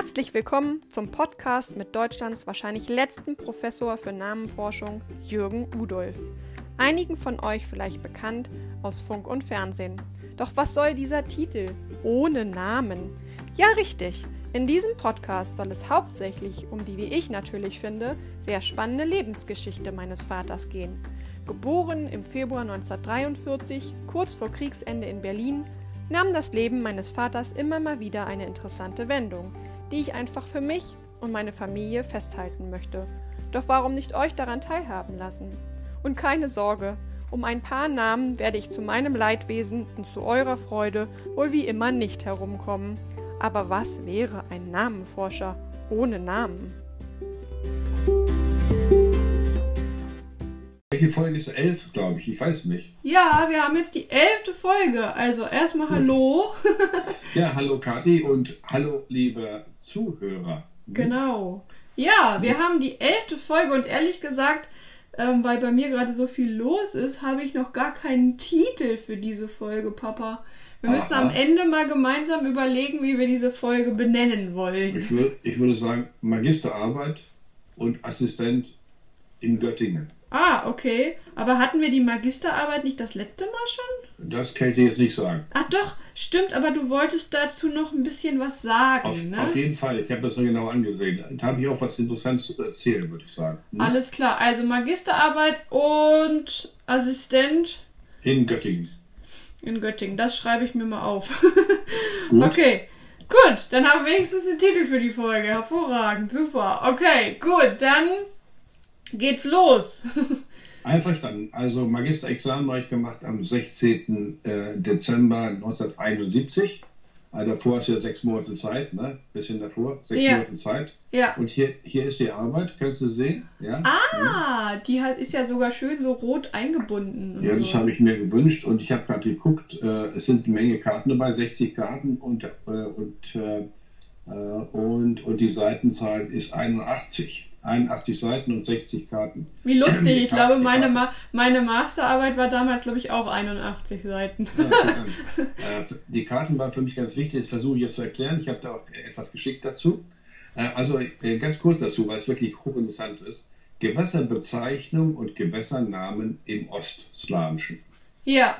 Herzlich willkommen zum Podcast mit Deutschlands wahrscheinlich letzten Professor für Namenforschung, Jürgen Udolf. Einigen von euch vielleicht bekannt aus Funk und Fernsehen. Doch was soll dieser Titel? Ohne Namen. Ja, richtig. In diesem Podcast soll es hauptsächlich um die, wie ich natürlich finde, sehr spannende Lebensgeschichte meines Vaters gehen. Geboren im Februar 1943, kurz vor Kriegsende in Berlin, nahm das Leben meines Vaters immer mal wieder eine interessante Wendung die ich einfach für mich und meine Familie festhalten möchte. Doch warum nicht euch daran teilhaben lassen? Und keine Sorge, um ein paar Namen werde ich zu meinem Leidwesen und zu eurer Freude wohl wie immer nicht herumkommen. Aber was wäre ein Namenforscher ohne Namen? Welche Folge ist elf, glaube ich? Ich weiß nicht. Ja, wir haben jetzt die elfte Folge. Also erstmal Hallo. ja, hallo Kathi und hallo liebe Zuhörer. Genau. Ja, wir haben die elfte Folge und ehrlich gesagt, ähm, weil bei mir gerade so viel los ist, habe ich noch gar keinen Titel für diese Folge, Papa. Wir müssen Aha. am Ende mal gemeinsam überlegen, wie wir diese Folge benennen wollen. Ich, will, ich würde sagen Magisterarbeit und Assistent in Göttingen. Ah, okay. Aber hatten wir die Magisterarbeit nicht das letzte Mal schon? Das kann ich dir jetzt nicht sagen. Ach doch, stimmt, aber du wolltest dazu noch ein bisschen was sagen, auf, ne? Auf jeden Fall, ich habe das noch genau angesehen. Da habe ich auch was Interessantes zu erzählen, würde ich sagen. Hm? Alles klar, also Magisterarbeit und Assistent. In Göttingen. In Göttingen, das schreibe ich mir mal auf. Gut. Okay. Gut, dann haben wir wenigstens den Titel für die Folge. Hervorragend, super. Okay, gut, dann geht's los. Einverstanden. Also Magisterexamen habe ich gemacht am 16. Äh, Dezember 1971. Also davor hast du ja sechs Monate Zeit, ne? Bisschen davor, sechs ja. Monate Zeit. Ja. Und hier, hier ist die Arbeit, kannst du sehen? Ja? Ah, mhm. die hat, ist ja sogar schön so rot eingebunden. ja, das habe ich mir gewünscht und ich habe gerade geguckt, äh, es sind eine Menge Karten dabei, 60 Karten und, äh, und, äh, äh, und, und die Seitenzahl ist 81. 81 Seiten und 60 Karten. Wie lustig. Ich glaube, meine, Ma meine Masterarbeit war damals, glaube ich, auch 81 Seiten. Ja, äh, die Karten waren für mich ganz wichtig. Das versuche ich jetzt zu erklären. Ich habe da auch etwas geschickt dazu. Äh, also äh, ganz kurz dazu, weil es wirklich hochinteressant ist. Gewässerbezeichnung und Gewässernamen im Ostslawischen. Ja.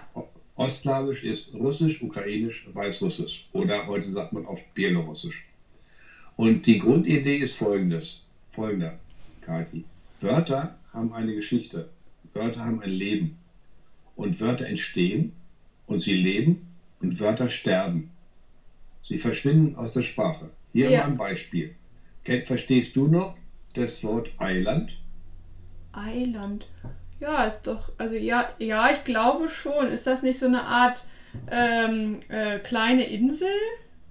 Ostslawisch ist Russisch, Ukrainisch, Weißrussisch oder heute sagt man oft Bielorussisch. Und die Grundidee ist folgendes folgender, Kati. Wörter haben eine Geschichte. Wörter haben ein Leben. Und Wörter entstehen und sie leben und Wörter sterben. Sie verschwinden aus der Sprache. Hier ja. mal ein Beispiel. Verstehst du noch das Wort Eiland? Eiland. Ja, ist doch, also ja, ja, ich glaube schon. Ist das nicht so eine Art ähm, äh, kleine Insel?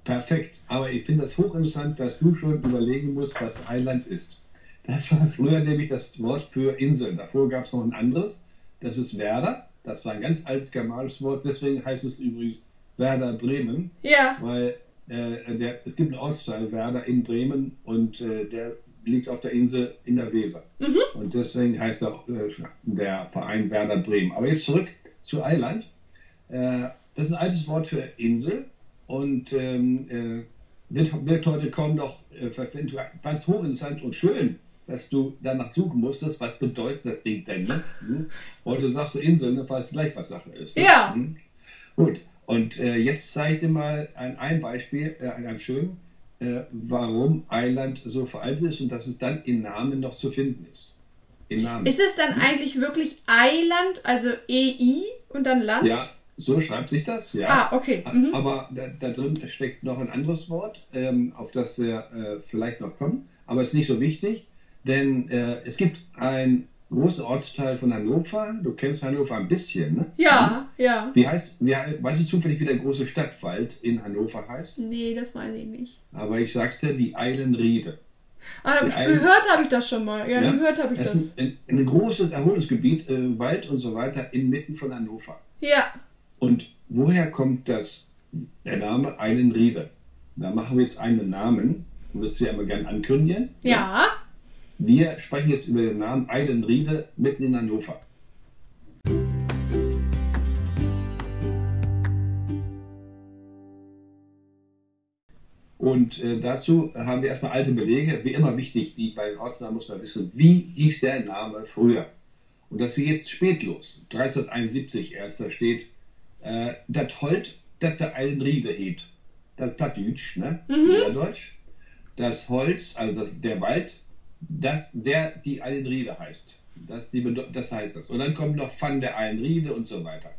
Perfekt. Aber ich finde das hochinteressant, dass du schon überlegen musst, was Eiland ist. Das war früher nämlich das Wort für Inseln. Davor gab es noch ein anderes. Das ist Werder. Das war ein ganz altes germanisches Wort. Deswegen heißt es übrigens Werder Bremen. Ja. Weil äh, der, es gibt einen Ortsteil Werder in Bremen und äh, der liegt auf der Insel in der Weser. Mhm. Und deswegen heißt auch, äh, der Verein Werder Bremen. Aber jetzt zurück zu Eiland. Äh, das ist ein altes Wort für Insel und ähm, äh, wird, wird, heute kaum noch äh, verwendet. Ganz hochinteressant und schön, dass du danach suchen musstest, was bedeutet das Ding denn? Ne? Hm? Heute sagst du Insel, weißt du gleich, was Sache ist. Ne? Ja. Hm? Gut, und äh, jetzt zeige ich dir mal ein, ein Beispiel, äh, ein ganz schön, äh, warum Eiland so veraltet ist und dass es dann in Namen noch zu finden ist. Namen. Ist es dann hm? eigentlich wirklich Eiland, also EI und dann Land? Ja, so schreibt sich das, ja. Ah, okay. Mhm. Aber da, da, drin steckt noch ein anderes Wort, ähm, auf das wir äh, vielleicht noch kommen. Aber es ist nicht so wichtig, denn äh, es gibt ein großer Ortsteil von Hannover. Du kennst Hannover ein bisschen, ne? Ja, ja. Wie heißt, wie, weißt du zufällig, wie der große Stadtwald in Hannover heißt? Nee, das weiß ich nicht. Aber ich sag's dir, die Eilenriede. Ah, gehört habe ich das schon mal. Ja, ja gehört habe ich das. Das ist ein, ein, ein großes Erholungsgebiet, äh, Wald und so weiter, inmitten von Hannover. Ja. Und woher kommt das, der Name Eilenriede? Da machen wir jetzt einen Namen. Du wirst sie ja immer gern ankündigen. Ja. ja. Wir sprechen jetzt über den Namen Eilenriede mitten in Hannover. Und äh, dazu haben wir erstmal alte Belege, wie immer wichtig, die bei den Ortsnamen muss man wissen, wie hieß der Name früher. Und das ist jetzt spätlos. 1371 erst, da steht, äh, das Holt, das der Eilenriede heet. Das Plattdeutsch, ne? Mhm. Deutsch. Das Holz, also das, der Wald, das, der die Eilenriede heißt. Das, die, das heißt das. Und dann kommt noch Van der Eilenriede und so weiter.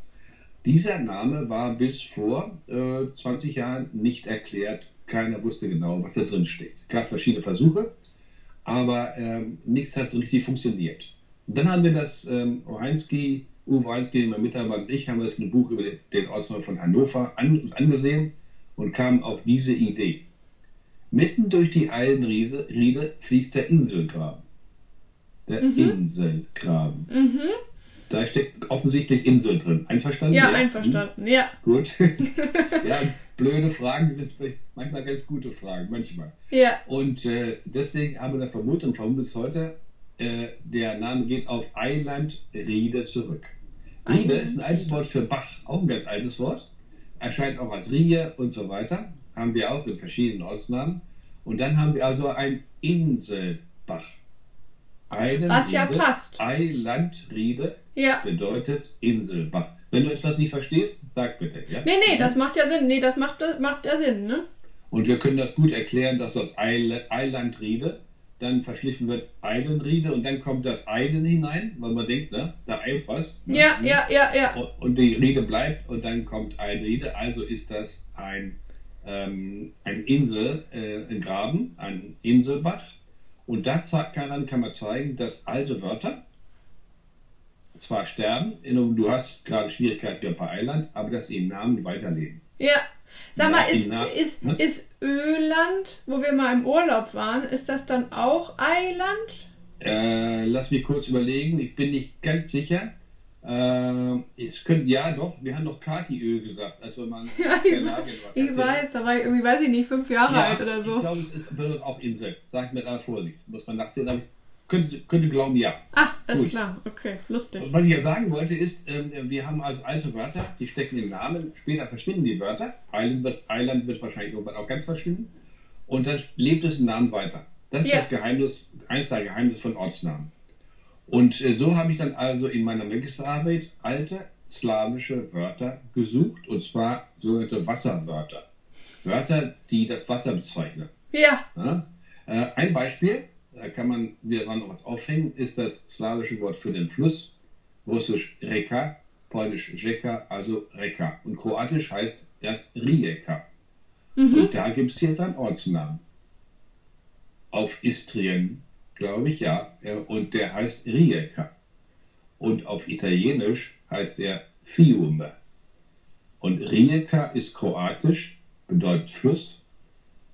Dieser Name war bis vor äh, 20 Jahren nicht erklärt. Keiner wusste genau, was da drin steht. Es gab verschiedene Versuche, aber ähm, nichts hat so richtig funktioniert. Und dann haben wir das ähm, Ohainski, Uwe Ohainski, mein Mitarbeiter und ich, haben das ein Buch über den Ortsname von Hannover an, angesehen und kamen auf diese Idee. Mitten durch die Eilenriede fließt der Inselgraben. Der mhm. Inselgraben. Mhm. Da steckt offensichtlich Insel drin. Einverstanden? Ja, ja? einverstanden, hm? ja. Gut. ja, blöde Fragen sind manchmal ganz gute Fragen, manchmal. Ja. Und äh, deswegen haben wir eine Vermutung, vermuten bis heute, äh, der Name geht auf Eiland Riede zurück. Riede ist ein altes Wort für Bach, auch ein ganz altes Wort. Erscheint auch als Rie und so weiter. Haben wir auch in verschiedenen Ausnahmen. Und dann haben wir also ein Inselbach. Eilen Was ja passt. Eilandriede ja. bedeutet Inselbach. Wenn du etwas nicht verstehst, sag bitte. Ja? Nee, nee, das macht ja Sinn. Nee, das macht, das macht ja Sinn, ne? Und wir können das gut erklären, dass aus Eilandriede dann verschliffen wird Eilenriede und dann kommt das Eilen hinein, weil man denkt, ne, da eilt was. Ne? Ja, ja, ja, ja. Und die Riede bleibt und dann kommt Eilenriede. Also ist das ein, ähm, ein Insel, äh, ein Graben, ein Inselbach. Und daran kann man zeigen, dass alte Wörter, zwar sterben, du hast gerade Schwierigkeiten bei Eiland, aber dass sie im Namen weiterleben. Ja. Sag mal, ist, ist, ne? ist Öland, wo wir mal im Urlaub waren, ist das dann auch Eiland? Äh, lass mich kurz überlegen, ich bin nicht ganz sicher. Äh, es könnte, ja doch, wir haben doch Katiöl gesagt, als wenn man ja, ich, ich weiß, da war ich irgendwie, weiß ich nicht, fünf Jahre ja, alt oder so. Ich glaube, es ist auch Insel, sagt mir da Vorsicht, muss man nachsehen, könnte, könnte glauben, ja. Ah, ist Gut. klar. Okay, lustig. Was ich ja sagen wollte ist, äh, wir haben also alte Wörter, die stecken im Namen. Später verschwinden die Wörter. Island wird, Island wird wahrscheinlich irgendwann auch ganz verschwinden. Und dann lebt es im Namen weiter. Das ist ja. das Geheimnis, eines der Geheimnisse von Ortsnamen. Und äh, so habe ich dann also in meiner Magisterarbeit alte slawische Wörter gesucht, und zwar sogenannte Wasserwörter. Wörter, die das Wasser bezeichnen. Ja. ja? Äh, ein Beispiel, da kann man wieder noch was aufhängen, ist das slawische Wort für den Fluss, russisch Reka, polnisch Rzeka, also Reka. Und kroatisch heißt das Rijeka. Mhm. Und da gibt es jetzt einen Ortsnamen. Auf Istrien, glaube ich, ja. Und der heißt Rijeka. Und auf Italienisch heißt er Fiume. Und Rijeka ist kroatisch, bedeutet Fluss.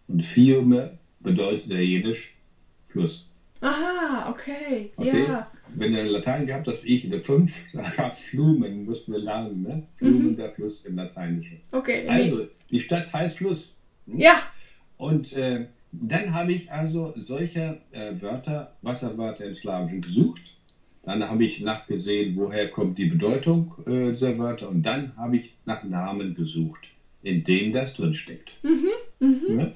Und Fiume bedeutet italienisch Fluss. Aha, okay. okay. Ja. Wenn du Latein gehabt hast, wie ich in der 5, da gab es Flumen, mussten wir lernen, ne? Flumen, mhm. der Fluss im Lateinischen. Okay. Also, die Stadt heißt Fluss. Hm? Ja. Und äh, dann habe ich also solche äh, Wörter, Wasserwörter im Slawischen gesucht. Dann habe ich nachgesehen, woher kommt die Bedeutung äh, dieser Wörter. Und dann habe ich nach Namen gesucht, in denen das drinsteckt. Mhm. Mhm. Ja?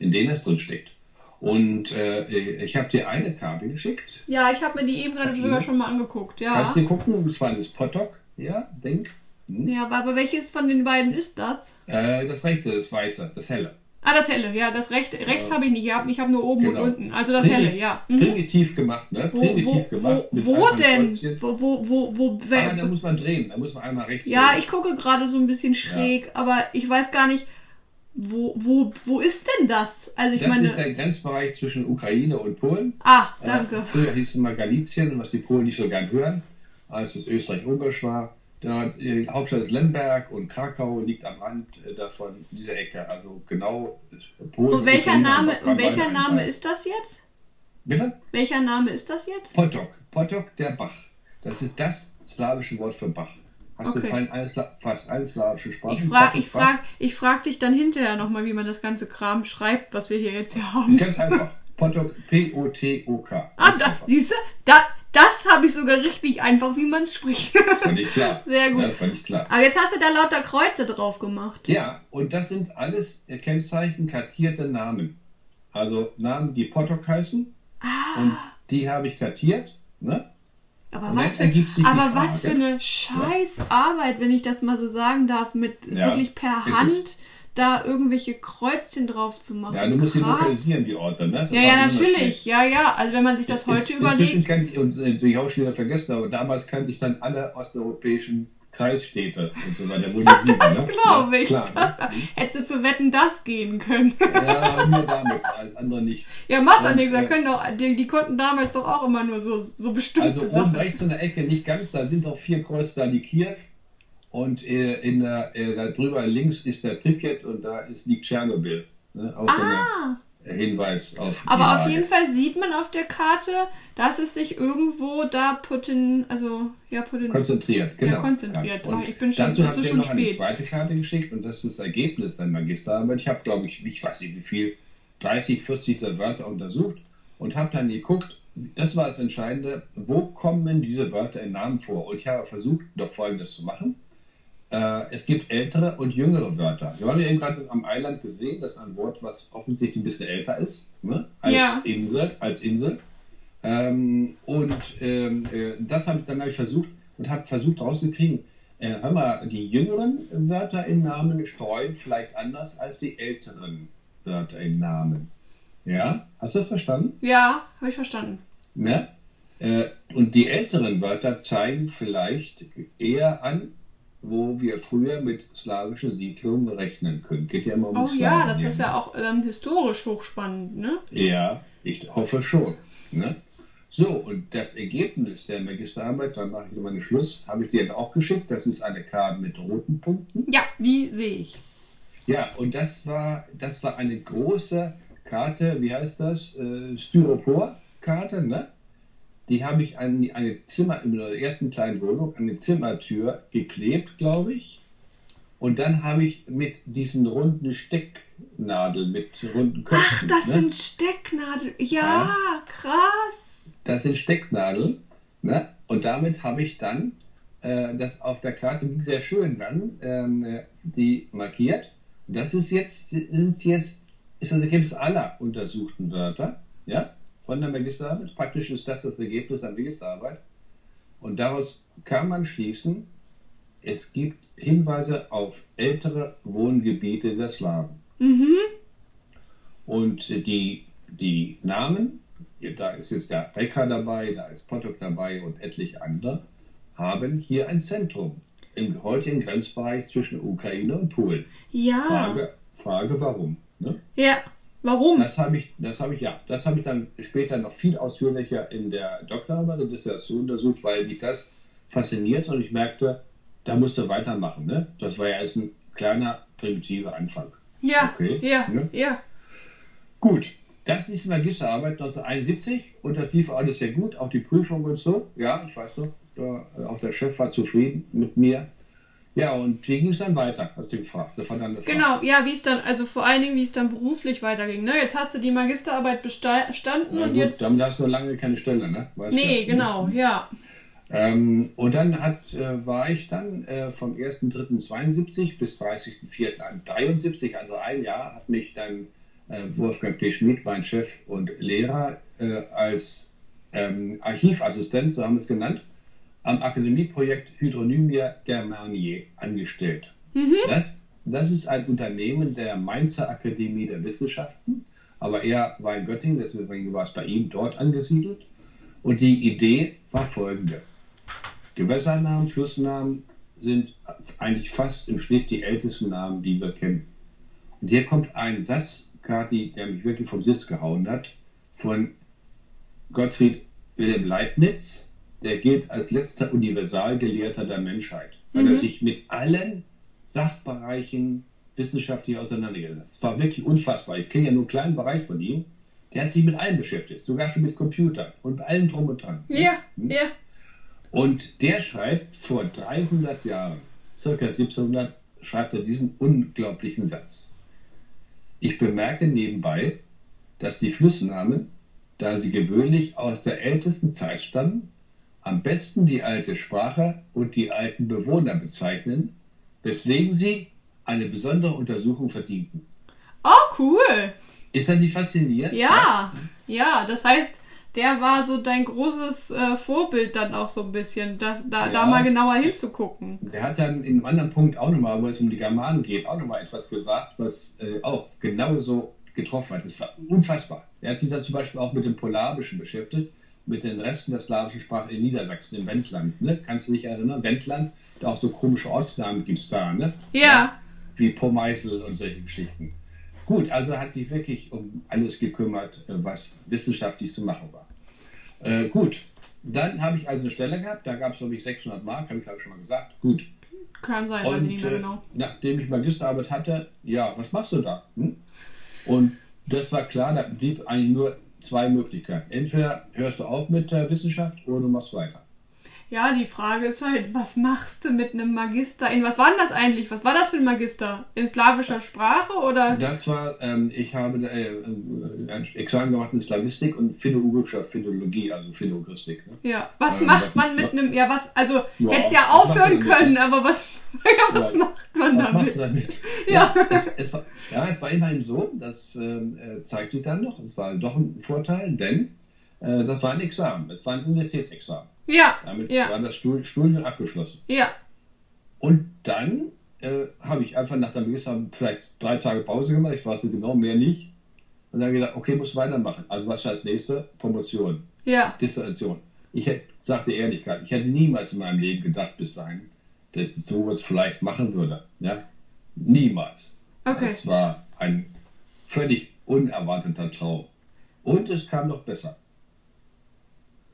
In denen das drinsteckt. Und äh, ich habe dir eine Karte geschickt. Ja, ich habe mir die eben gerade sogar schon mal angeguckt. Ja. Kannst du gucken? Das war das Potok. Ja, denk. Hm. Ja, aber welches von den beiden ist das? Äh, das rechte, das weiße, das helle. Ah, das helle, ja, das rechte, recht habe ich nicht gehabt, ich habe nur oben genau. und unten. Also das Primi helle, ja. Mhm. Primitiv gemacht, ne? Primitiv wo, gemacht. Wo, wo denn? Wo, wo, wo, wo, ah, da muss man drehen, da muss man einmal rechts Ja, drehen. ich gucke gerade so ein bisschen schräg, ja. aber ich weiß gar nicht, wo, wo, wo ist denn das? Also ich das meine, ist der Grenzbereich zwischen Ukraine und Polen. Ah, danke. Äh, früher hieß es mal Galizien, was die Polen nicht so gern hören, als es Österreich-Ungarisch war. Da, die Hauptstadt ist Lemberg und Krakau liegt am Rand äh, davon, dieser Ecke. Also genau Polen. Und welcher Ukraine Name, und welcher Name ist das jetzt? Bitte? Welcher Name ist das jetzt? Potok. Potok, der Bach. Das ist das slawische Wort für Bach. Hast okay. du fein alles, fast alle slawische Sprachen? Ich frage ich frag, ich frag dich dann hinterher nochmal, wie man das ganze Kram schreibt, was wir hier jetzt hier haben. Ganz einfach. Potok, P-O-T-O-K. Ah, da, siehst du? Da, Das habe ich sogar richtig einfach, wie man es spricht. Fand ich klar. Sehr gut. Ja, fand ich klar. Aber jetzt hast du da lauter Kreuze drauf gemacht. Ja, und das sind alles Kennzeichen kartierte Namen. Also Namen, die Potok heißen. Ah. Und die habe ich kartiert. Ne? Aber, Und was für, aber was für eine scheiß Arbeit, wenn ich das mal so sagen darf, mit Ja, wirklich per. Hand da irgendwelche Kreuzchen drauf zu machen. Ja, du musst sie lokalisieren, die Orte. Ne? Das Ja, ja, natürlich. Ja, ja. Also wenn man sich das heute Inzwischen überlegt. kennt ich, und äh, natürlich auch schon wieder vergessen, aber damals kannte ich dann alle osteuropäischen Kreisstädte und so weiter. wo liegen, Das ne? glaube Ja, ich. Klar, Das, ne? hättest du zu wetten, das gehen können. Ja, nur damit, als andere nicht. Ja, macht doch nichts. Da äh, können doch, die, die konnten damals doch auch immer nur so, so bestimmte Also oben Sachen. rechts in der Ecke, nicht ganz, da sind auch vier Kreuze, da die Kiew. Und äh, in der, äh, da drüber links ist der Pripyat und da ist, liegt Tschernobyl. Ne? Auch so Ah, ein Hinweis auf aber auf jeden Fall sieht man auf der Karte, dass es sich irgendwo da Putin, also ja, Putin. Konzentriert, genau. konzentriert. Und Ach, ich bin schon- dazu ihr schon noch eine spät. zweite Karte geschickt und das ist das Ergebnis der Magisterarbeit. Ich habe, glaube ich, ich weiß nicht wie viel, 30, 40 dieser Wörter untersucht und habe dann geguckt, das war das Entscheidende, wo kommen diese Wörter in Namen vor? Und ich habe versucht, doch Folgendes zu machen. Äh, es gibt ältere und jüngere Wörter. Wir haben ja eben gerade am Eiland gesehen, das ist ein Wort, was offensichtlich ein bisschen älter ist, ne? als Ja. Insel. Als Insel. Ähm, und ähm, äh, das habe dann hab ich versucht und habe versucht rauszukriegen, äh, hör mal, die jüngeren Wörter in Namen streuen vielleicht anders als die älteren Wörter in Namen. Ja, hast du das verstanden? Ja, habe ich verstanden. Ne? Äh, und die älteren Wörter zeigen vielleicht eher an, wo wir früher mit slawischen Siedlungen rechnen können. Geht ja immer um Oh Slawen ja, das ist ne? ja auch dann historisch hochspannend, ne? Ja, ich hoffe schon. Ne? So, und das Ergebnis der Magisterarbeit, dann mache ich nochmal einen Schluss, habe ich dir auch geschickt. Das ist eine Karte mit roten Punkten. Ja, die sehe ich. Ja, und das war, das war eine große Karte, wie heißt das? Äh, Styropor-Karte, ne? Die habe ich an eine Zimmer, in der ersten kleinen Wohnung, an die Zimmertür geklebt, glaube ich. Und dann habe ich mit diesen runden Stecknadeln, mit runden Ach, Köpfen. das ne? sind Stecknadeln. Ja, krass. Das sind Stecknadeln. Ne? Und damit habe ich dann äh, das auf der Karte ging sehr schön dann ähm, äh, die markiert. Das ist jetzt sind jetzt ist das Ergebnis aller untersuchten Wörter, ja, von der Magisterarbeit. Praktisch ist das das Ergebnis der Magisterarbeit. Und daraus kann man schließen, es gibt Hinweise auf ältere Wohngebiete der Slawen. Mhm. Und die, die Namen, da ist jetzt der Reka dabei, da ist Potok dabei und etliche andere, haben hier ein Zentrum im heutigen Grenzbereich zwischen Ukraine und Polen. Ja. Frage, Frage warum? Ne? Ja. Warum? Das habe ich, das habe ich, ja, das habe ich dann später noch viel ausführlicher in der Doktorarbeit und Dissertation untersucht, weil mich das fasziniert und ich merkte, da musste du weitermachen. Ne? Das war ja erst ein kleiner, primitiver Anfang. ja. okay, Ja. ne? Ja. Gut, das ist die Magisterarbeit 1971 und das lief alles sehr gut, auch die Prüfung und so. Ja, ich weiß noch, da, auch der Chef war zufrieden mit mir. Ja, und wie ging es dann weiter? Hast du gefragt? Das war dann. Genau, ja, wie es dann, also vor allen Dingen, wie es dann beruflich weiterging. Ne? Jetzt hast du die Magisterarbeit besta- bestanden und jetzt. dann hast du lange keine Stelle, ne? Weißt Nee, du? genau, ja. Ähm, und dann hat, äh, war ich dann äh, vom 1.3.72 bis 30.04.73, also ein Jahr, hat mich dann äh, Wolfgang P. Schmidt, mein Chef und Lehrer, äh, als ähm, Archivassistent, so haben wir es genannt, am Akademieprojekt Hydronymia Germaniae angestellt. Das, das ist ein Unternehmen der Mainzer Akademie der Wissenschaften, aber er war in Göttingen, deswegen war es bei ihm dort angesiedelt. Und die Idee war folgende. Gewässernamen, Flussnamen sind eigentlich fast im Schnitt die ältesten Namen, die wir kennen. Und hier kommt ein Satz, Kati, der mich wirklich vom Sitz gehauen hat, von Gottfried Wilhelm Leibniz, der gilt als letzter Universalgelehrter der Menschheit, weil er sich mit allen Sachbereichen wissenschaftlich auseinandergesetzt hat. Es war wirklich unfassbar. Ich kenne ja nur einen kleinen Bereich von ihm. Der hat sich mit allem beschäftigt, sogar schon mit Computern und allem drum und dran. Ja, Hm? ja. Und der schreibt vor 300 Jahren, circa 1700, schreibt er diesen unglaublichen Satz. Ich bemerke nebenbei, dass die Flussnamen, da sie gewöhnlich aus der ältesten Zeit stammen, am besten die alte Sprache und die alten Bewohner bezeichnen, weswegen sie eine besondere Untersuchung verdienten. Oh, cool. Ist das nicht faszinierend? Ja, ja, das heißt, der war so dein großes äh, Vorbild dann auch so ein bisschen, das, da, da Ja. mal genauer hinzugucken. Der hat dann in einem anderen Punkt auch nochmal, wo es um die Germanen geht, auch nochmal etwas gesagt, was äh, auch genauso getroffen hat. Das war unfassbar. Er hat sich dann zum Beispiel auch mit dem Polabischen beschäftigt, mit den Resten der slawischen Sprache in Niedersachsen, im Wendland. Ne? Kannst du dich erinnern? Wendland, da auch so komische Ortsnamen gibt es da, ne? Ja. Wie Pommeisel und solche Geschichten. Gut, also hat sich wirklich um alles gekümmert, äh, was wissenschaftlich zu machen war. Äh, gut, dann habe ich also eine Stelle gehabt, da gab es, glaube ich, 600 Mark, habe ich glaube ich schon mal gesagt. Gut, Kann sein, weiß ich und nicht mehr äh, genau. nachdem ich Magisterarbeit hatte, ja, was machst du da? Hm? Und das war klar, da blieb eigentlich nur zwei Möglichkeiten. Entweder hörst du auf mit der Wissenschaft oder du machst weiter. Ja, die Frage ist halt, was machst du mit einem Magister in, was war denn das eigentlich? Was war das für ein Magister? In slawischer Sprache oder? Das war, ähm, ich habe äh, äh, ein Examen gemacht in Slawistik und philologischer Philologie, also Philogristik. Ne? Ja, was Ähm, macht was- man mit einem, ja, was, also, Ja, hätte ja machst aufhören können, aber was, ja, was Ja. macht man Was machst damit? du damit? Ja. es, es war, ja, es war immerhin so, das ähm, äh, zeigt sich dann noch, es war doch ein Vorteil, denn äh, das war ein Examen, es war ein Universitätsexamen. Ja, Damit ja, war das Studium abgeschlossen. ja, Und dann äh, habe ich einfach nach der Magister vielleicht drei Tage Pause gemacht, ich weiß nicht genau, mehr nicht. Und dann gedacht, okay, muss weitermachen. Also was ist als nächste? Promotion, ja, Dissertation. Ich hätte, sagte Ehrlichkeit, ich hätte niemals in meinem Leben gedacht bis dahin, dass ich sowas vielleicht machen würde. Ja? Niemals. Okay. Das war ein völlig unerwarteter Traum. Und es kam noch besser.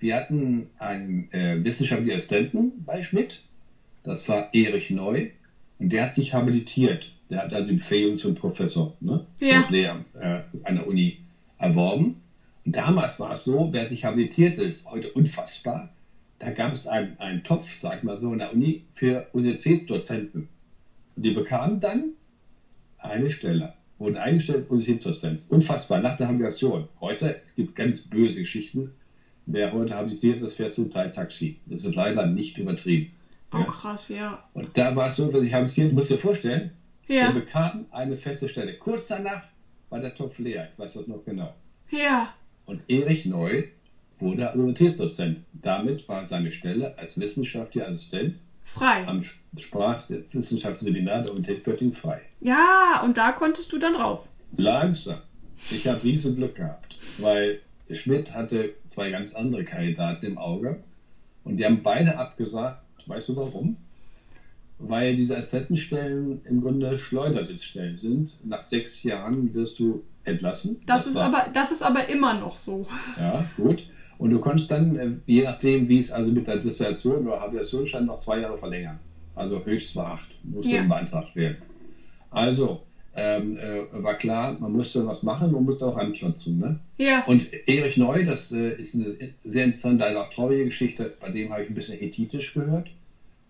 Wir hatten einen äh, wissenschaftlichen Assistenten bei Schmidt. Das war Erich Neu. Und der hat sich habilitiert. Der hat also die Befähigung zum Professor ne? Ja. Lehramt äh, an der Uni erworben. Und damals war es so, wer sich habilitierte, ist heute unfassbar. Da gab es einen, einen Topf, sag ich mal so, in der Uni für Universitätsdozenten. Und die bekamen dann eine Stelle. Wurden eingestellt und Universitätsdozent. Unfassbar, nach der Habilitation. Heute, es gibt ganz böse Geschichten. Wer heute habilitiert ist, fährt zum Teil Taxi. Das ist leider nicht übertrieben. oh Ja. krass, ja, Und da war es so, dass ich habilitiert, du musst dir vorstellen, ja, er bekam eine feste Stelle. Kurz danach war der Topf leer. Ich weiß das noch genau. ja, Und Erich Neu wurde Universitätsdozent. Damit war seine Stelle als wissenschaftlicher Assistent frei. am Sprachwissenschaftsseminar der Universität Göttingen frei. Ja, und da konntest du dann drauf. Langsam. Ich habe riesen Glück gehabt, weil Schmidt hatte zwei ganz andere Kandidaten im Auge und die haben beide abgesagt. Weißt du warum? Weil diese Assistentenstellen im Grunde Schleudersitzstellen sind. Nach sechs Jahren wirst du entlassen. Das, ist war- aber, das ist aber immer noch so. Ja, gut. Und du konntest dann, äh, je nachdem, wie es also mit der Dissertation oder Habilitation stand, noch zwei Jahre verlängern. Also höchstens acht, musste Ja. beantragt werden. Also, ähm, äh, war klar, man musste was machen, man musste auch anklotzen. Ne? Ja, Und Erich Neu, das äh, ist eine sehr interessante, leider auch traurige Geschichte, bei dem habe ich ein bisschen Hethitisch gehört,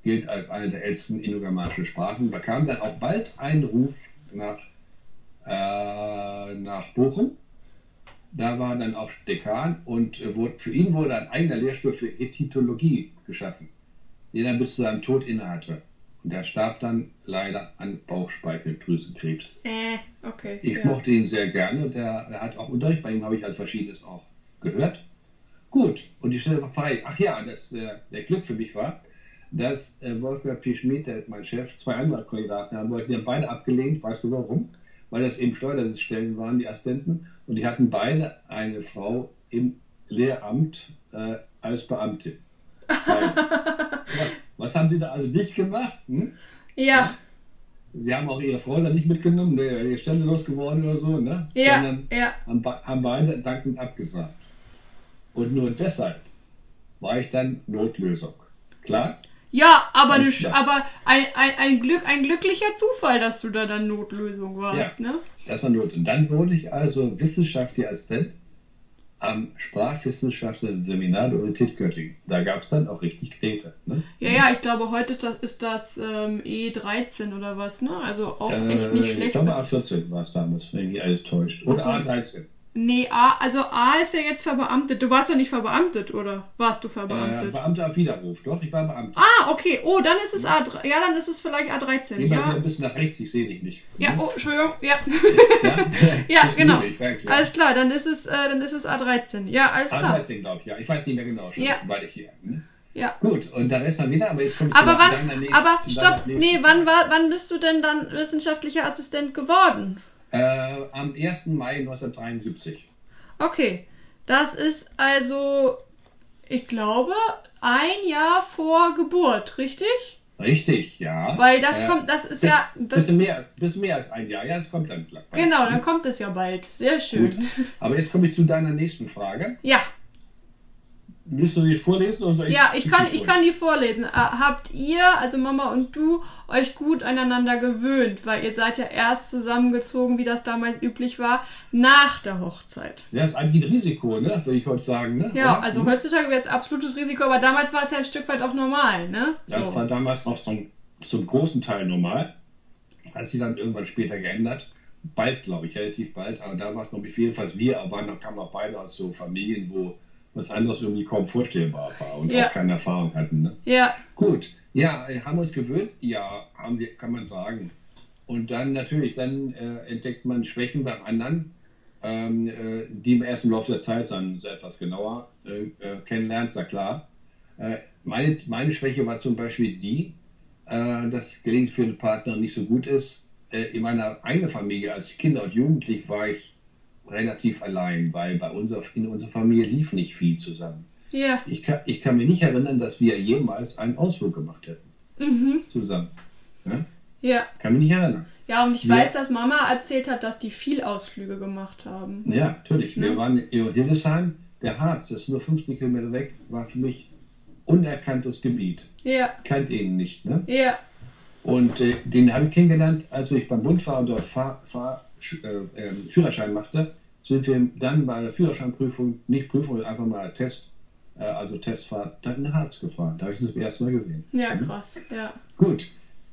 gilt als eine der ältesten indogermanischen Sprachen, bekam dann auch bald einen Ruf nach, äh, nach Bochum. Da war er dann auch Dekan und äh, wurde, für ihn wurde ein eigener Lehrstuhl für Hethitologie geschaffen, den er bis zu seinem Tod innehatte. Und er starb dann leider an Bauchspeicheldrüsenkrebs. äh, okay. Ich ja. mochte ihn sehr gerne. Der, der hat auch Unterricht, bei ihm habe ich als Verschiedenes auch gehört. Gut, und die Stelle war frei. Ach ja, das, äh, der Glück für mich war, dass äh, Wolfgang P. Schmidt, mein Chef, zwei andere Kandidaten haben wollten. Die haben beide abgelehnt. Weißt du warum? Weil das eben Steuersitzstellen waren, die Assistenten. Und die hatten beide eine Frau im Lehramt äh, als Beamtin. Ja, was haben sie da also nicht gemacht? Hm? Ja, Sie haben auch ihre Frau dann nicht mitgenommen, der ist Stelle losgeworden oder so, ne? ja, Sondern ja. haben, be- haben beide dankend abgesagt. Und nur deshalb war ich dann Notlösung. Klar? Ja, aber, eine, aber ein, ein, ein, Glück, ein glücklicher Zufall, dass du da dann Notlösung warst, ne? Das war Not. Und dann wurde ich also wissenschaftlicher Assistent am Sprachwissenschaftsseminar der Universität Göttingen. Da gab es dann auch richtig Knete. Ne? Ja, ja, ich glaube, heute ist das, ist das ähm, E13 oder was, ne? Also auch echt Äh, nicht ich schlecht. glaube, Das- A14 war es damals, wenn mich alles täuscht. Oder Ach so. A13. Nee, A, also A ist ja jetzt verbeamtet. Du warst doch nicht verbeamtet, oder? Warst du Äh, verbeamtet? Beamter auf Widerruf, doch, ich war Beamter. ah, okay. Oh, dann ist es A3. Ja, dann ist es vielleicht A13. Geh mal Ja. ein bisschen nach rechts, ich sehe dich nicht. Ja, oh, Entschuldigung. Ja. Ja, ja, ist genau. schwierig, wirklich, ja. Alles klar, dann ist es, äh, dann ist es A13. Ja, alles klar. A13, glaube ich, ja. Ich weiß nicht mehr genau schon, Ja. weil ich hier. Ne? Ja. Gut, und der Rest dann wieder, aber jetzt kommt Aber wann, nächsten- aber stopp, nee, wann war, wann bist du denn dann wissenschaftlicher Assistent geworden? Äh, am 1. Mai 1973. Okay, das ist also, ich glaube, ein Jahr vor Geburt, richtig? Richtig, ja. Weil das Äh, kommt, das ist bis- ja, das, bisschen, mehr, bisschen mehr als ein Jahr. Ja, es kommt dann gleich. genau, dann kommt es ja bald. Sehr schön. Gut. Aber jetzt komme ich zu deiner nächsten Frage. Ja, Willst du die vorlesen? Oder ja, ich kann, ich kann die vorlesen. Äh, Habt ihr, also Mama und du, euch gut aneinander gewöhnt, weil ihr seid ja erst zusammengezogen, wie das damals üblich war, nach der Hochzeit. Ja, ist eigentlich ein Risiko, ne? Würde ich heute sagen, ne? Ja, Oder? also Hm? heutzutage wäre es absolutes Risiko, aber damals war es ja ein Stück weit auch normal, ne? Das war damals noch zum, zum großen Teil normal. Hat sich dann irgendwann später geändert. Bald, glaube ich, relativ bald. Aber da war es noch, jedenfalls wir waren noch, kamen noch beide aus so Familien, wo was anderes irgendwie kaum vorstellbar war und Ja. auch keine Erfahrung hatten. Ne? Ja, Gut, ja, äh, haben wir uns gewöhnt? Ja, haben wir, kann man sagen. Und dann natürlich, dann äh, entdeckt man Schwächen beim anderen, ähm, äh, die man erst im Laufe der Zeit dann so etwas genauer äh, äh, kennenlernt, ist ja klar. Äh, meine, meine Schwäche war zum Beispiel die, dass gelingt für den Partner nicht so gut ist. In meiner eigenen Familie als Kinder und Jugendlich war ich relativ allein, weil bei unserer, in unserer Familie lief nicht viel zusammen. ja. Ich kann, ich kann mich nicht erinnern, dass wir jemals einen Ausflug gemacht hätten. Mhm. Zusammen. Ja? Ja. Kann mich nicht erinnern. Ja, und ich Ja. weiß, dass Mama erzählt hat, dass die viel Ausflüge gemacht haben. Ja, natürlich. Wir Ja. waren in Hildesheim. Der Harz, das ist nur 50 Kilometer weg, war für mich unerkanntes Gebiet. Ja, Kannte ihn nicht. Ne? ja, Und äh, den habe ich kennengelernt, als ich beim Bund war und dort Fahr, Fahr, äh, ähm, Führerschein machte. Sind wir dann bei der Führerscheinprüfung, nicht Prüfung, einfach mal Test, äh, also Testfahrt, dann in Harz gefahren. Da habe ich das zum ersten Mal gesehen. ja, Mhm. krass, ja. Gut.